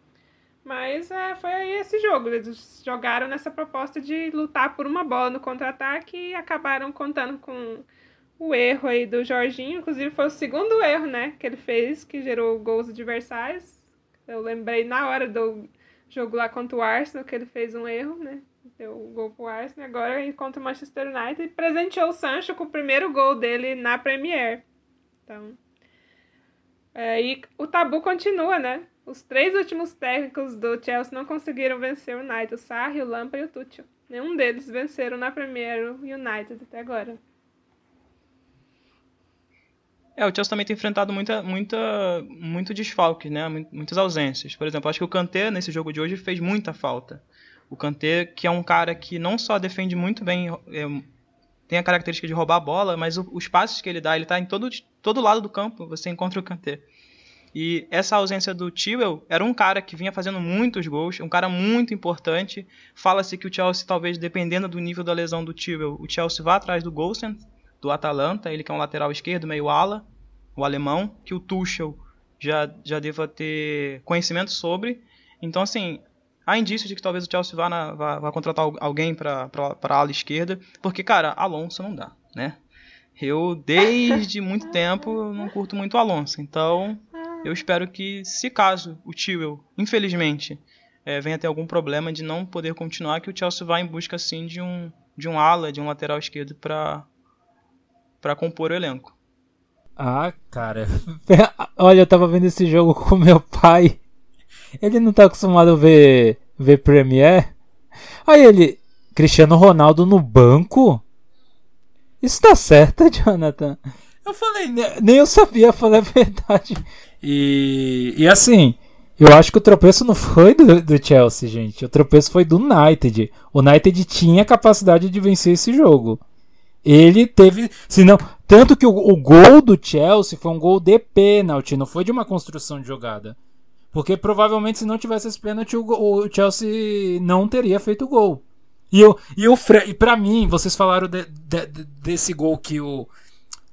Mas é, foi esse jogo. Eles jogaram nessa proposta de lutar por uma bola no contra-ataque e acabaram contando com o erro aí do Jorginho. Inclusive foi o segundo erro, né, que ele fez, que gerou gols adversários. Eu lembrei na hora do jogo lá contra o Arsenal que ele fez um erro, né? deu o gol pro Arsenal, agora contra o Manchester United, e presenteou o Sancho com o primeiro gol dele na Premier. Então, é, e o tabu continua, né? Os três últimos técnicos do Chelsea não conseguiram vencer o United, o Sarri, o Lampard e o Tuchel. Nenhum deles venceram na Premier United até agora. É, o Chelsea também tem enfrentado muita, muita, muito desfalque, né? Muitas ausências. Por exemplo, acho que o Kanté nesse jogo de hoje fez muita falta. O Kanté, que é um cara que não só defende muito bem, é, tem a característica de roubar a bola, mas o, os passes que ele dá, ele está em todo, todo lado do campo, você encontra o Kanté. E essa ausência do Tewell era um cara que vinha fazendo muitos gols, um cara muito importante. Fala-se que o Chelsea, talvez dependendo do nível da lesão do Tewell, o Chelsea vá atrás do Golsen, do Atalanta, ele que é um lateral esquerdo, meio ala, o alemão, que o Tuchel já, já deva ter conhecimento sobre. Então, assim, há indícios de que talvez o Chelsea vá, na, vá, vá contratar alguém para a ala esquerda, porque, cara, Alonso não dá, né? Eu, desde muito tempo, não curto muito Alonso, então eu espero que, se caso o Tewell, infelizmente, é, venha ter algum problema de não poder continuar, que o Chelsea vá em busca, assim, de um, de um ala, de um lateral esquerdo para para compor o elenco. Ah, cara. *laughs* Olha, eu tava vendo esse jogo com meu pai ele não tá acostumado a ver, ver Premier. Aí ele, Cristiano Ronaldo no banco? Isso tá certo, *laughs* Jonathan? Eu falei, nem eu sabia falar a verdade. E, e assim, eu acho que o tropeço não foi do, do Chelsea, gente. O tropeço foi do United. O United tinha capacidade de vencer esse jogo. Ele teve. Senão, tanto que o, o gol do Chelsea foi um gol de pênalti, não foi de uma construção de jogada. Porque provavelmente se não tivesse esse pênalti, o, o Chelsea não teria feito o gol. E, eu, e, Fre e pra mim, vocês falaram de, de, de, desse gol que o,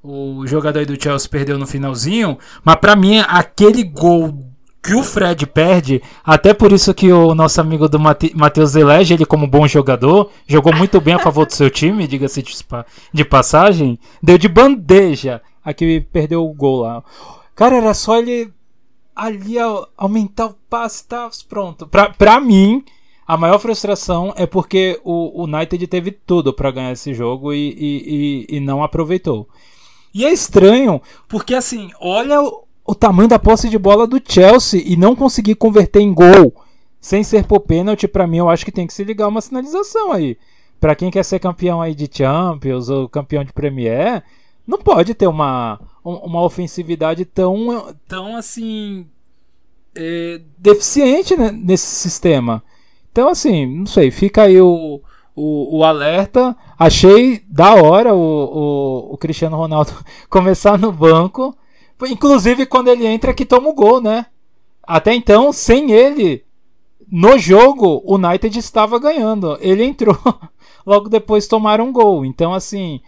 o jogador do Chelsea perdeu no finalzinho, mas pra mim, aquele gol que o Fred perde, até por isso que o nosso amigo do Matheus Elege, ele como bom jogador, jogou muito bem a favor do seu time, diga-se de, passagem, deu de bandeja a que perdeu o gol lá. Cara, era só ele ali aumentar o passe, tá pronto. Pra, pra mim, a maior frustração é porque o United teve tudo para ganhar esse jogo e, e, e, e, não aproveitou. E é estranho, porque assim, olha o, o, tamanho da posse de bola do Chelsea e não conseguir converter em gol sem ser por pênalti, para mim eu acho que tem que se ligar uma sinalização aí. Para quem quer ser campeão aí de Champions ou campeão de Premier, não pode ter uma, uma ofensividade tão, tão assim é, deficiente né, nesse sistema. Então, assim, não sei, fica aí o, o, o alerta. Achei da hora o, o, o, Cristiano Ronaldo *laughs* começar no banco. Inclusive quando ele entra que toma o gol, né? Até então, sem ele, no jogo, o United estava ganhando. Ele entrou, *laughs* logo depois tomaram um gol. Então, assim,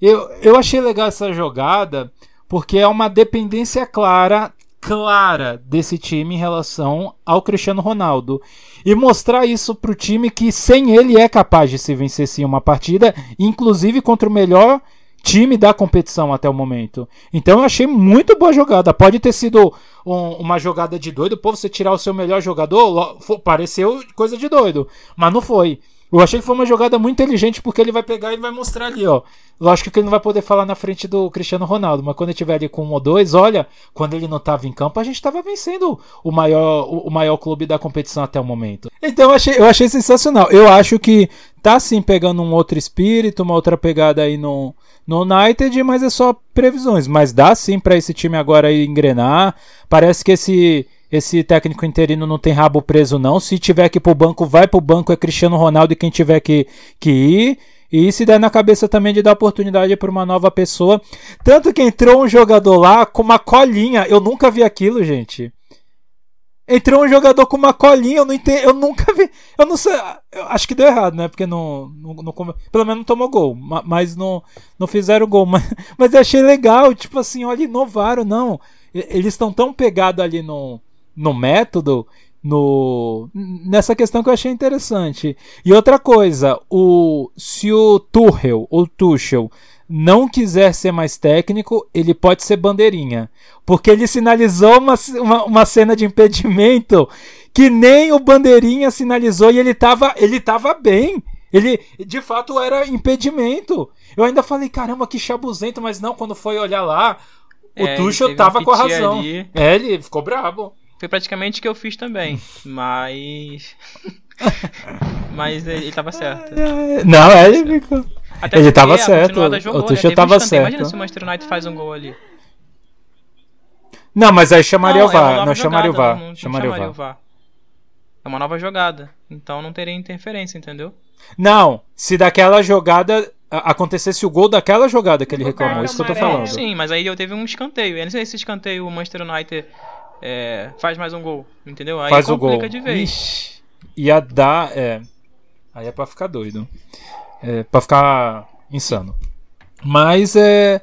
eu, eu achei legal essa jogada porque é uma dependência clara clara desse time em relação ao Cristiano Ronaldo e mostrar isso para o time que sem ele é capaz de se vencer sim uma partida, inclusive contra o melhor time da competição até o momento. Então eu achei muito boa jogada. Pode ter sido um, uma jogada de doido, pô, você tirar o seu melhor jogador, pareceu coisa de doido, mas não foi. Eu achei que foi uma jogada muito inteligente porque ele vai pegar e vai mostrar ali, ó. Lógico que ele não vai poder falar na frente do Cristiano Ronaldo, mas quando ele tiver ali com um ou dois, olha, quando ele não estava em campo, a gente estava vencendo o maior, o maior clube da competição até o momento. Então eu achei, eu achei sensacional. Eu acho que tá sim pegando um outro espírito, uma outra pegada aí no, no United, mas é só previsões. Mas dá sim para esse time agora engrenar. Parece que esse esse técnico interino não tem rabo preso, não. Se tiver que ir pro banco, vai pro banco. É Cristiano Ronaldo e quem tiver que, que ir. E se der na cabeça também de dar oportunidade para uma nova pessoa. Tanto que entrou um jogador lá com uma colinha. Eu nunca vi aquilo, gente. Entrou um jogador com uma colinha, eu não entendo, eu nunca vi. Eu não sei. Eu acho que deu errado, né? Porque não, não, não pelo menos não tomou gol, mas não, não fizeram gol. *laughs* Mas, mas eu achei legal, tipo assim, olha, inovaram, não. Eles estão tão pegados ali no, no método, no nessa questão que eu achei interessante. E outra coisa, o se o Tuchel ou Tuchel não quiser ser mais técnico, ele pode ser bandeirinha. Porque ele sinalizou uma, uma, uma, cena de impedimento que nem o bandeirinha sinalizou e ele tava, ele tava bem. Ele de fato era impedimento. Eu ainda falei, caramba, que chabuzento, mas não, quando foi olhar lá, o é, Tuchel tava com a razão. Ali. É, ele ficou brabo. Foi praticamente o que eu fiz também, mas. *laughs* mas ele, ele tava certo. Não, é, ele ficou. Até ele tava certo. Jogou, o Tuchel né? tava certo. Imagina se o Manchester United faz um gol ali. Não, mas aí chamaria não, o VAR. É não chamaria o VAR. Não, não chamaria, chamaria o VAR. É uma nova jogada. Então não teria interferência, entendeu? Não, se daquela jogada acontecesse o gol daquela jogada que ele reclamou, isso que eu tô falando. Sim, mas aí eu teve um escanteio. Eu não sei se esse escanteio o Manchester United é, faz mais um gol, entendeu? Aí faz o gol. de vez. Ixi, ia dar. É, aí é pra ficar doido. É pra ficar insano. Mas é.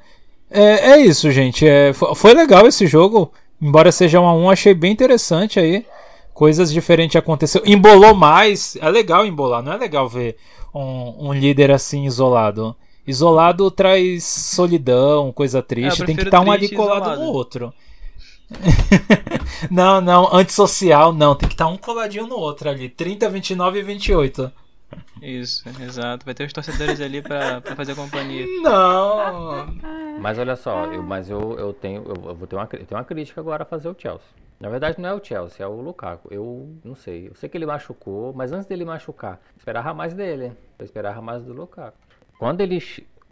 É, é isso, gente. É, foi legal esse jogo. Embora seja um a um, achei bem interessante aí. Coisas diferentes aconteceram. Embolou mais. É legal embolar, não é legal ver um, um líder assim isolado. Isolado traz solidão, coisa triste. É, Tem que estar um ali colado no outro. *laughs* não, não, antissocial não, tem que estar tá um coladinho no outro ali. 30, 29 e 28. Isso, exato. Vai ter os torcedores ali pra, pra fazer companhia. Não! Mas olha só, eu, mas eu, eu tenho. Eu, vou ter uma, eu tenho uma crítica agora a fazer o Chelsea. Na verdade não é o Chelsea, é o Lukaku. Eu não sei. Eu sei que ele machucou, mas antes dele machucar, esperava mais dele. Eu esperava mais do Lukaku. Quando ele,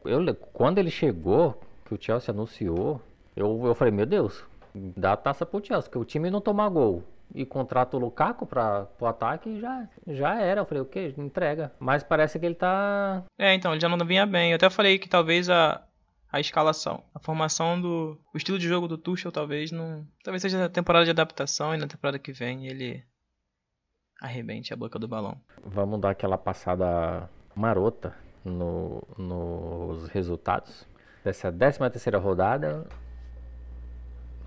eu, quando ele chegou, que o Chelsea anunciou, eu, eu falei, meu Deus, dá taça pro Chelsea, que o time não tomar gol e contrata o Lukaku para o ataque já já era. Eu falei, o que? Entrega. Mas parece que ele tá. É, então, ele já não vinha bem. Eu até falei que talvez a, a escalação, a formação do. O estilo de jogo do Tuchel talvez não. Talvez seja a temporada de adaptação e na temporada que vem ele arrebente a boca do balão. Vamos dar aquela passada marota no, nos resultados dessa 13 terceira rodada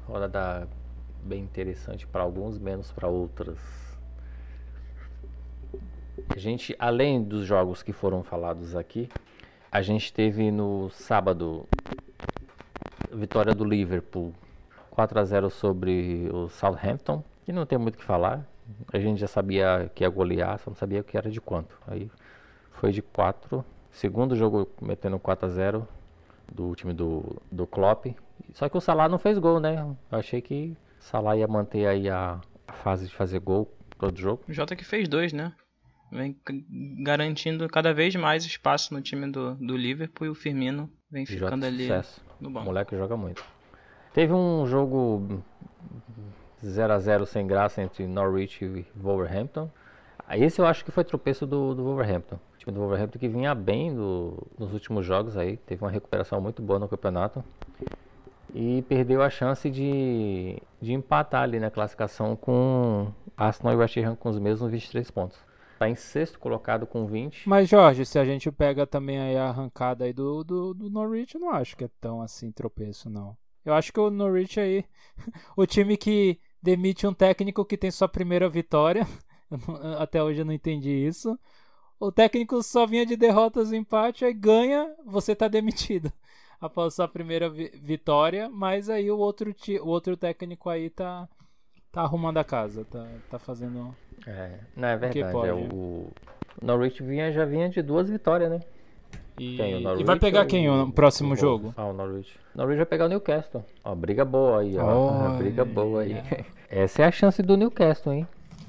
rodada bem interessante para alguns, menos para outras. A gente, além dos jogos que foram falados aqui, a gente teve no sábado vitória do Liverpool 4 a 0 sobre o Southampton, que não tem muito o que falar. A gente já sabia que ia golear, só não sabia que era de quanto. Aí foi de 4. Segundo jogo metendo 4 a 0 do time do, do Klopp. Só que o Salah não fez gol, né? Eu achei que o Salah ia manter aí a, fase de fazer gol todo jogo. O Jota que fez dois, né? Vem garantindo cada vez mais espaço no time do, do Liverpool e o Firmino vem Jota ficando ali sucesso. no O banco. moleque joga muito. Teve um jogo 0 a 0 sem graça entre Norwich e Wolverhampton. Ah, Esse eu acho que foi tropeço do, do Wolverhampton. O time do Wolverhampton que vinha bem do- nos últimos jogos aí, teve uma recuperação muito boa no campeonato. E perdeu a chance de, de empatar ali na classificação com Arsenal e West Ham com os mesmos 23 pontos. Está em sexto colocado com 20. Mas, Jorge, se a gente pega também a arrancada aí do, do, do Norwich, eu não acho que é tão assim tropeço, não. Eu acho que o Norwich aí, *laughs* o time que demite um técnico que tem sua primeira vitória, *laughs* até hoje eu não entendi isso. O técnico só vinha de derrotas e empate, aí ganha, você tá demitido após sua primeira vi- vitória, mas aí o outro, o outro técnico aí tá, tá arrumando a casa, tá, tá fazendo. É, não é verdade. É o, o Norwich vinha, já vinha de duas vitórias, né? E, Quem? O e Norwich vai pegar quem o- no próximo o jogo? Ah, o Norwich. Norwich vai pegar o Newcastle. Ó, briga boa aí, ó. *laughs* Briga boa aí. *laughs* Essa é a chance do Newcastle, hein?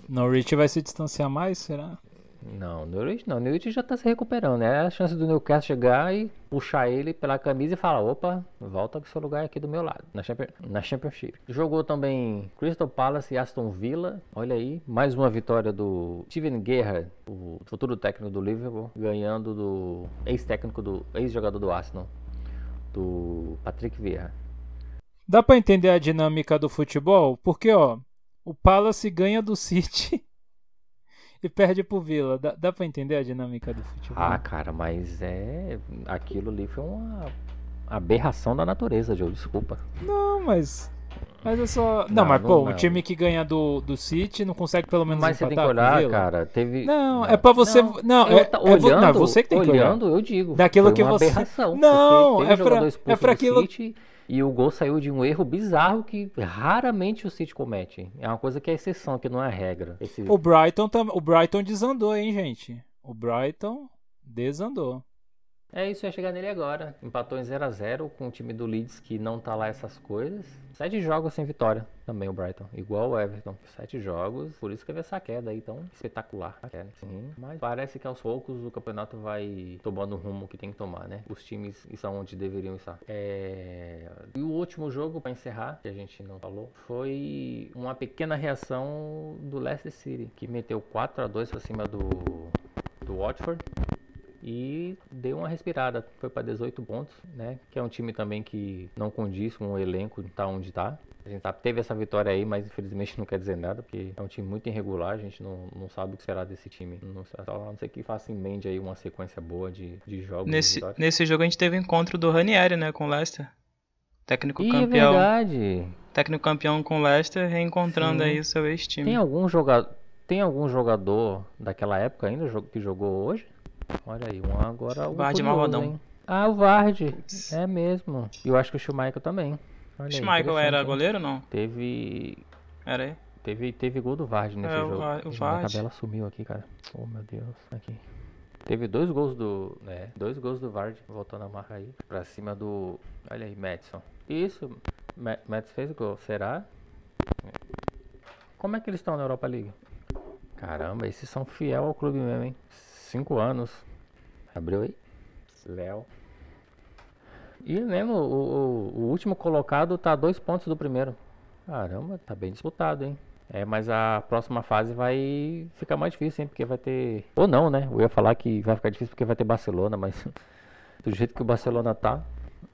Norwich vai se distanciar mais, será? Não, Norwich não. Norwich já tá se recuperando. É a chance do Newcastle chegar e puxar ele pela camisa e falar: opa, volta pro seu lugar aqui do meu lado, na, Champion- na Championship. Jogou também Crystal Palace e Aston Villa. Olha aí, mais uma vitória do Steven Gerrard, o futuro técnico do Liverpool, ganhando do ex-técnico do ex-jogador do Arsenal, do Patrick Vieira. Dá pra entender a dinâmica do futebol? Porque, ó, o Palace ganha do City e perde pro Villa. Dá, dá pra entender a dinâmica do futebol? Ah, cara, mas é. Aquilo ali foi uma aberração da natureza, Joe. Desculpa. Não, mas. Mas é só. Não, Não, mas não- pô, o não. time que ganha do, do City não consegue pelo menos Mas você tem que empatar o olhar, cara. Teve. Não, é pra você. Não, é, tá- é olhando, não, é você que tem que olhar. olhando, eu digo. Daquilo que uma você- Aberração, Não, é pra- é pra aquilo- City e o gol saiu de um erro bizarro que raramente o City comete. É uma coisa que é exceção, que não é regra. Esse... O Brighton, tam... o Brighton desandou, hein, gente? O Brighton desandou. É isso, ia chegar nele agora. Empatou em 0x0 com o time do Leeds que não tá lá essas coisas. Sete jogos sem vitória também o Brighton. Igual o Everton. Sete jogos. Por isso que teve essa queda aí tão espetacular. Queda, sim. Mas parece que aos poucos o campeonato vai tomando o rumo que tem que tomar, né? Os times estão onde deveriam estar. É... E o último jogo, pra encerrar, que a gente não falou, foi uma pequena reação do Leicester City, que meteu 4 a 2 pra cima do, do Watford e deu uma respirada. Foi para 18 pontos, né? Que é um time também que não condiz com o elenco tá onde tá. A gente sabe, teve essa vitória aí, mas infelizmente não quer dizer nada, porque é um time muito irregular, a gente não, não sabe o que será desse time. Não, a não sei que faça em mente aí uma sequência boa de, de jogos. Nesse, nesse jogo a gente teve encontro do Ranieri, né, com o Leicester. Técnico Ih, é campeão. verdade. técnico campeão com o Leicester, reencontrando Sim. aí o seu ex-time. Tem algum jogador, tem algum jogador daquela época ainda que jogou hoje? Olha aí, um agora o Vardy Malvadão. hein? Ah, o Vardy. É mesmo. E eu acho que o Schumacher também. Olha Schmeichel era goleiro ou não? Teve Era aí? Teve, teve gol do Vardy nesse É, o jogo. O Minha Vardy. tabela sumiu aqui, cara. Oh, meu Deus. Aqui. Teve dois gols do. É, dois gols do Vardy. Voltando a marca aí. Pra cima do. Olha aí, Madison. Isso. Ma Madison fez gol. Será? Como é que eles estão na Europa League? Caramba, esses são fiel ao clube mesmo, hein? Cinco anos. Abriu aí? Léo. E mesmo, o, o, o último colocado tá a dois pontos do primeiro. Caramba, tá bem disputado, hein? É, mas a próxima fase vai ficar mais difícil, hein? Porque vai ter. Ou não, né? Eu ia falar que vai ficar difícil porque vai ter Barcelona, mas *laughs* do jeito que o Barcelona tá,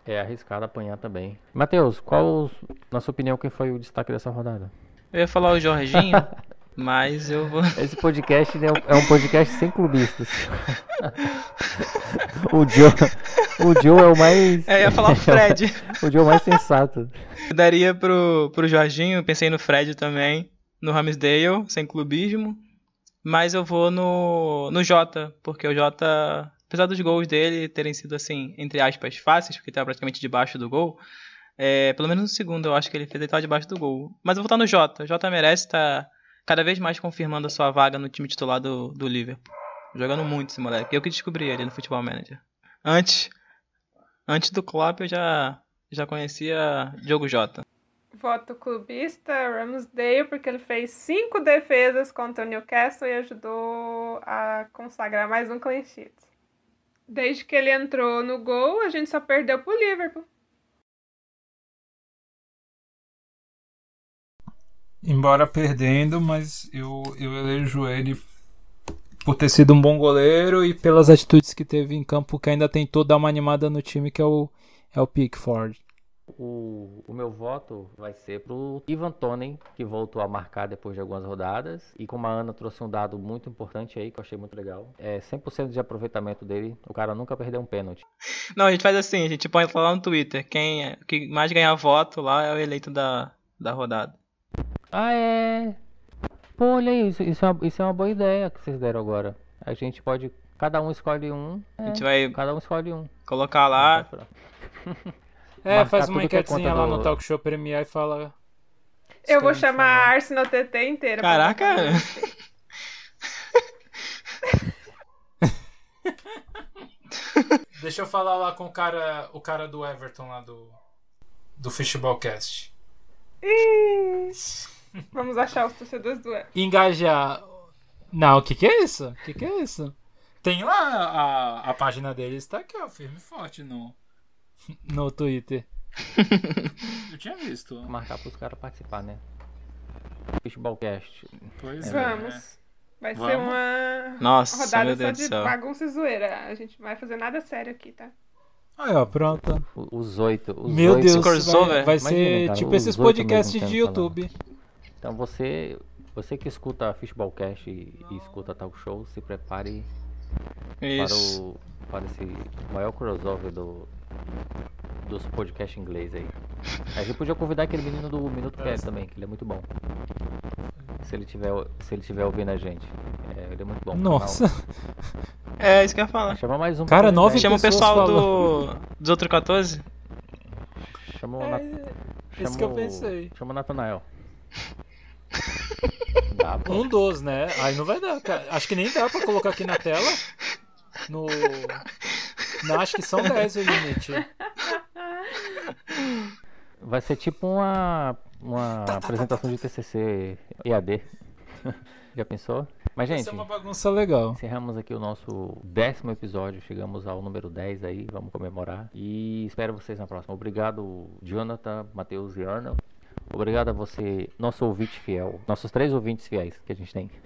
é arriscado apanhar também. Matheus, qual, na sua opinião, quem foi o destaque dessa rodada? Eu ia falar o Jorginho, *laughs* mas eu vou. Esse podcast né, é um podcast sem clubistas. *laughs* o, Joe, O Joe é o mais. É, eu ia falar o Fred. *laughs* o Joe é o mais sensato. Daria pro, pro Jorginho, pensei no Fred também. No Ramsdale, sem clubismo. Mas eu vou no, no Jota, porque o Jota, apesar dos gols dele terem sido assim, entre aspas, fáceis, porque estava praticamente debaixo do gol, é, pelo menos no segundo eu acho que ele fez ele tava debaixo do gol. Mas eu vou estar no Jota. O Jota merece estar cada vez mais confirmando a sua vaga no time titular do, do Liverpool. Jogando muito esse moleque. Eu que descobri ele no Futebol Manager. Antes, antes do Klopp eu já, já conhecia Diogo Jota. Voto clubista, Ramsdale, porque ele fez cinco defesas contra o Newcastle e ajudou a consagrar mais um clean sheet. Desde que ele entrou no gol, a gente só perdeu pro Liverpool. Embora perdendo, mas eu, eu elejo ele por ter sido um bom goleiro e pelas atitudes que teve em campo, que ainda tentou dar uma animada no time, que é o, é o Pickford. O, o meu voto vai ser pro Ivan Tonen, que voltou a marcar depois de algumas rodadas. E como a Ana trouxe um dado muito importante aí, que eu achei muito legal, é 100% de aproveitamento dele. O cara nunca perdeu um pênalti. Não, a gente faz assim, a gente põe lá no Twitter. Quem é, que mais ganhar voto lá é o eleito da, da rodada. Ah, é. Pô, olha aí, isso, isso, é uma, isso é uma boa ideia que vocês deram agora. A gente pode. Cada um escolhe um. A É, gente vai cada um escolhe um. colocar lá. *laughs* É, faz uma é enquetezinha lá do- no Talk Show Premier e fala. Eu vou chamar a falar. Arsenal TT inteira. Caraca! *laughs* Deixa eu falar lá com o cara, o cara do Everton lá do do Fishballcast. Ih, *laughs* Vamos achar os torcedores do Everton. Engajar. Não, o que que é isso? O que que é isso? Tem lá a, a página deles, tá aqui, ó, firme e forte no *laughs* no Twitter. Eu tinha visto. Marcar pros caras participar, né? Fishballcast. Pois é. Vamos. Vai ser Vamos? uma Nossa, rodada meu só de céu. bagunça e zoeira. A gente não vai fazer nada sério aqui, tá? Aí, ó, pronto. Os oito. Os Meu oito. Deus, vai, vai Imagina, ser cara, tipo esses podcasts de YouTube. Então você, você que escuta Fishballcast e, e escuta Talk Show, se prepare para, Isso. o, para esse maior crossover do, dos podcasts inglês aí. A gente podia convidar aquele menino do Minuto Cast também, que ele é muito bom. Se ele tiver, se ele tiver ouvindo a gente. É, ele é muito bom. Nossa. É isso que eu ia falar. Chama mais um. Cara, nove. Chama o pessoal falando. do, dos outros 14. Chama o, É, Nat- isso chama que eu o- pensei. Chama o Natanael. Dá. Um dos, né? Aí não vai dar, cara. Acho que nem dá pra colocar aqui na tela. No. Não, acho que são 10 o limite. Vai ser tipo uma, uma Tá, apresentação de TCC EAD. *laughs* Já pensou? Mas, Vai gente, ser uma bagunça legal. encerramos aqui o nosso décimo episódio. Chegamos ao número 10 aí, vamos comemorar. E espero vocês na próxima. Obrigado, Jonathan, Matheus e Arnold. Obrigado a você, nosso ouvinte fiel. Nossos três ouvintes fiéis que a gente tem. *laughs*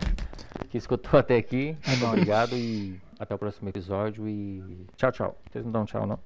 Que escutou até aqui. É nóis. Obrigado e até o próximo episódio. E tchau, tchau. Vocês não dão tchau, não?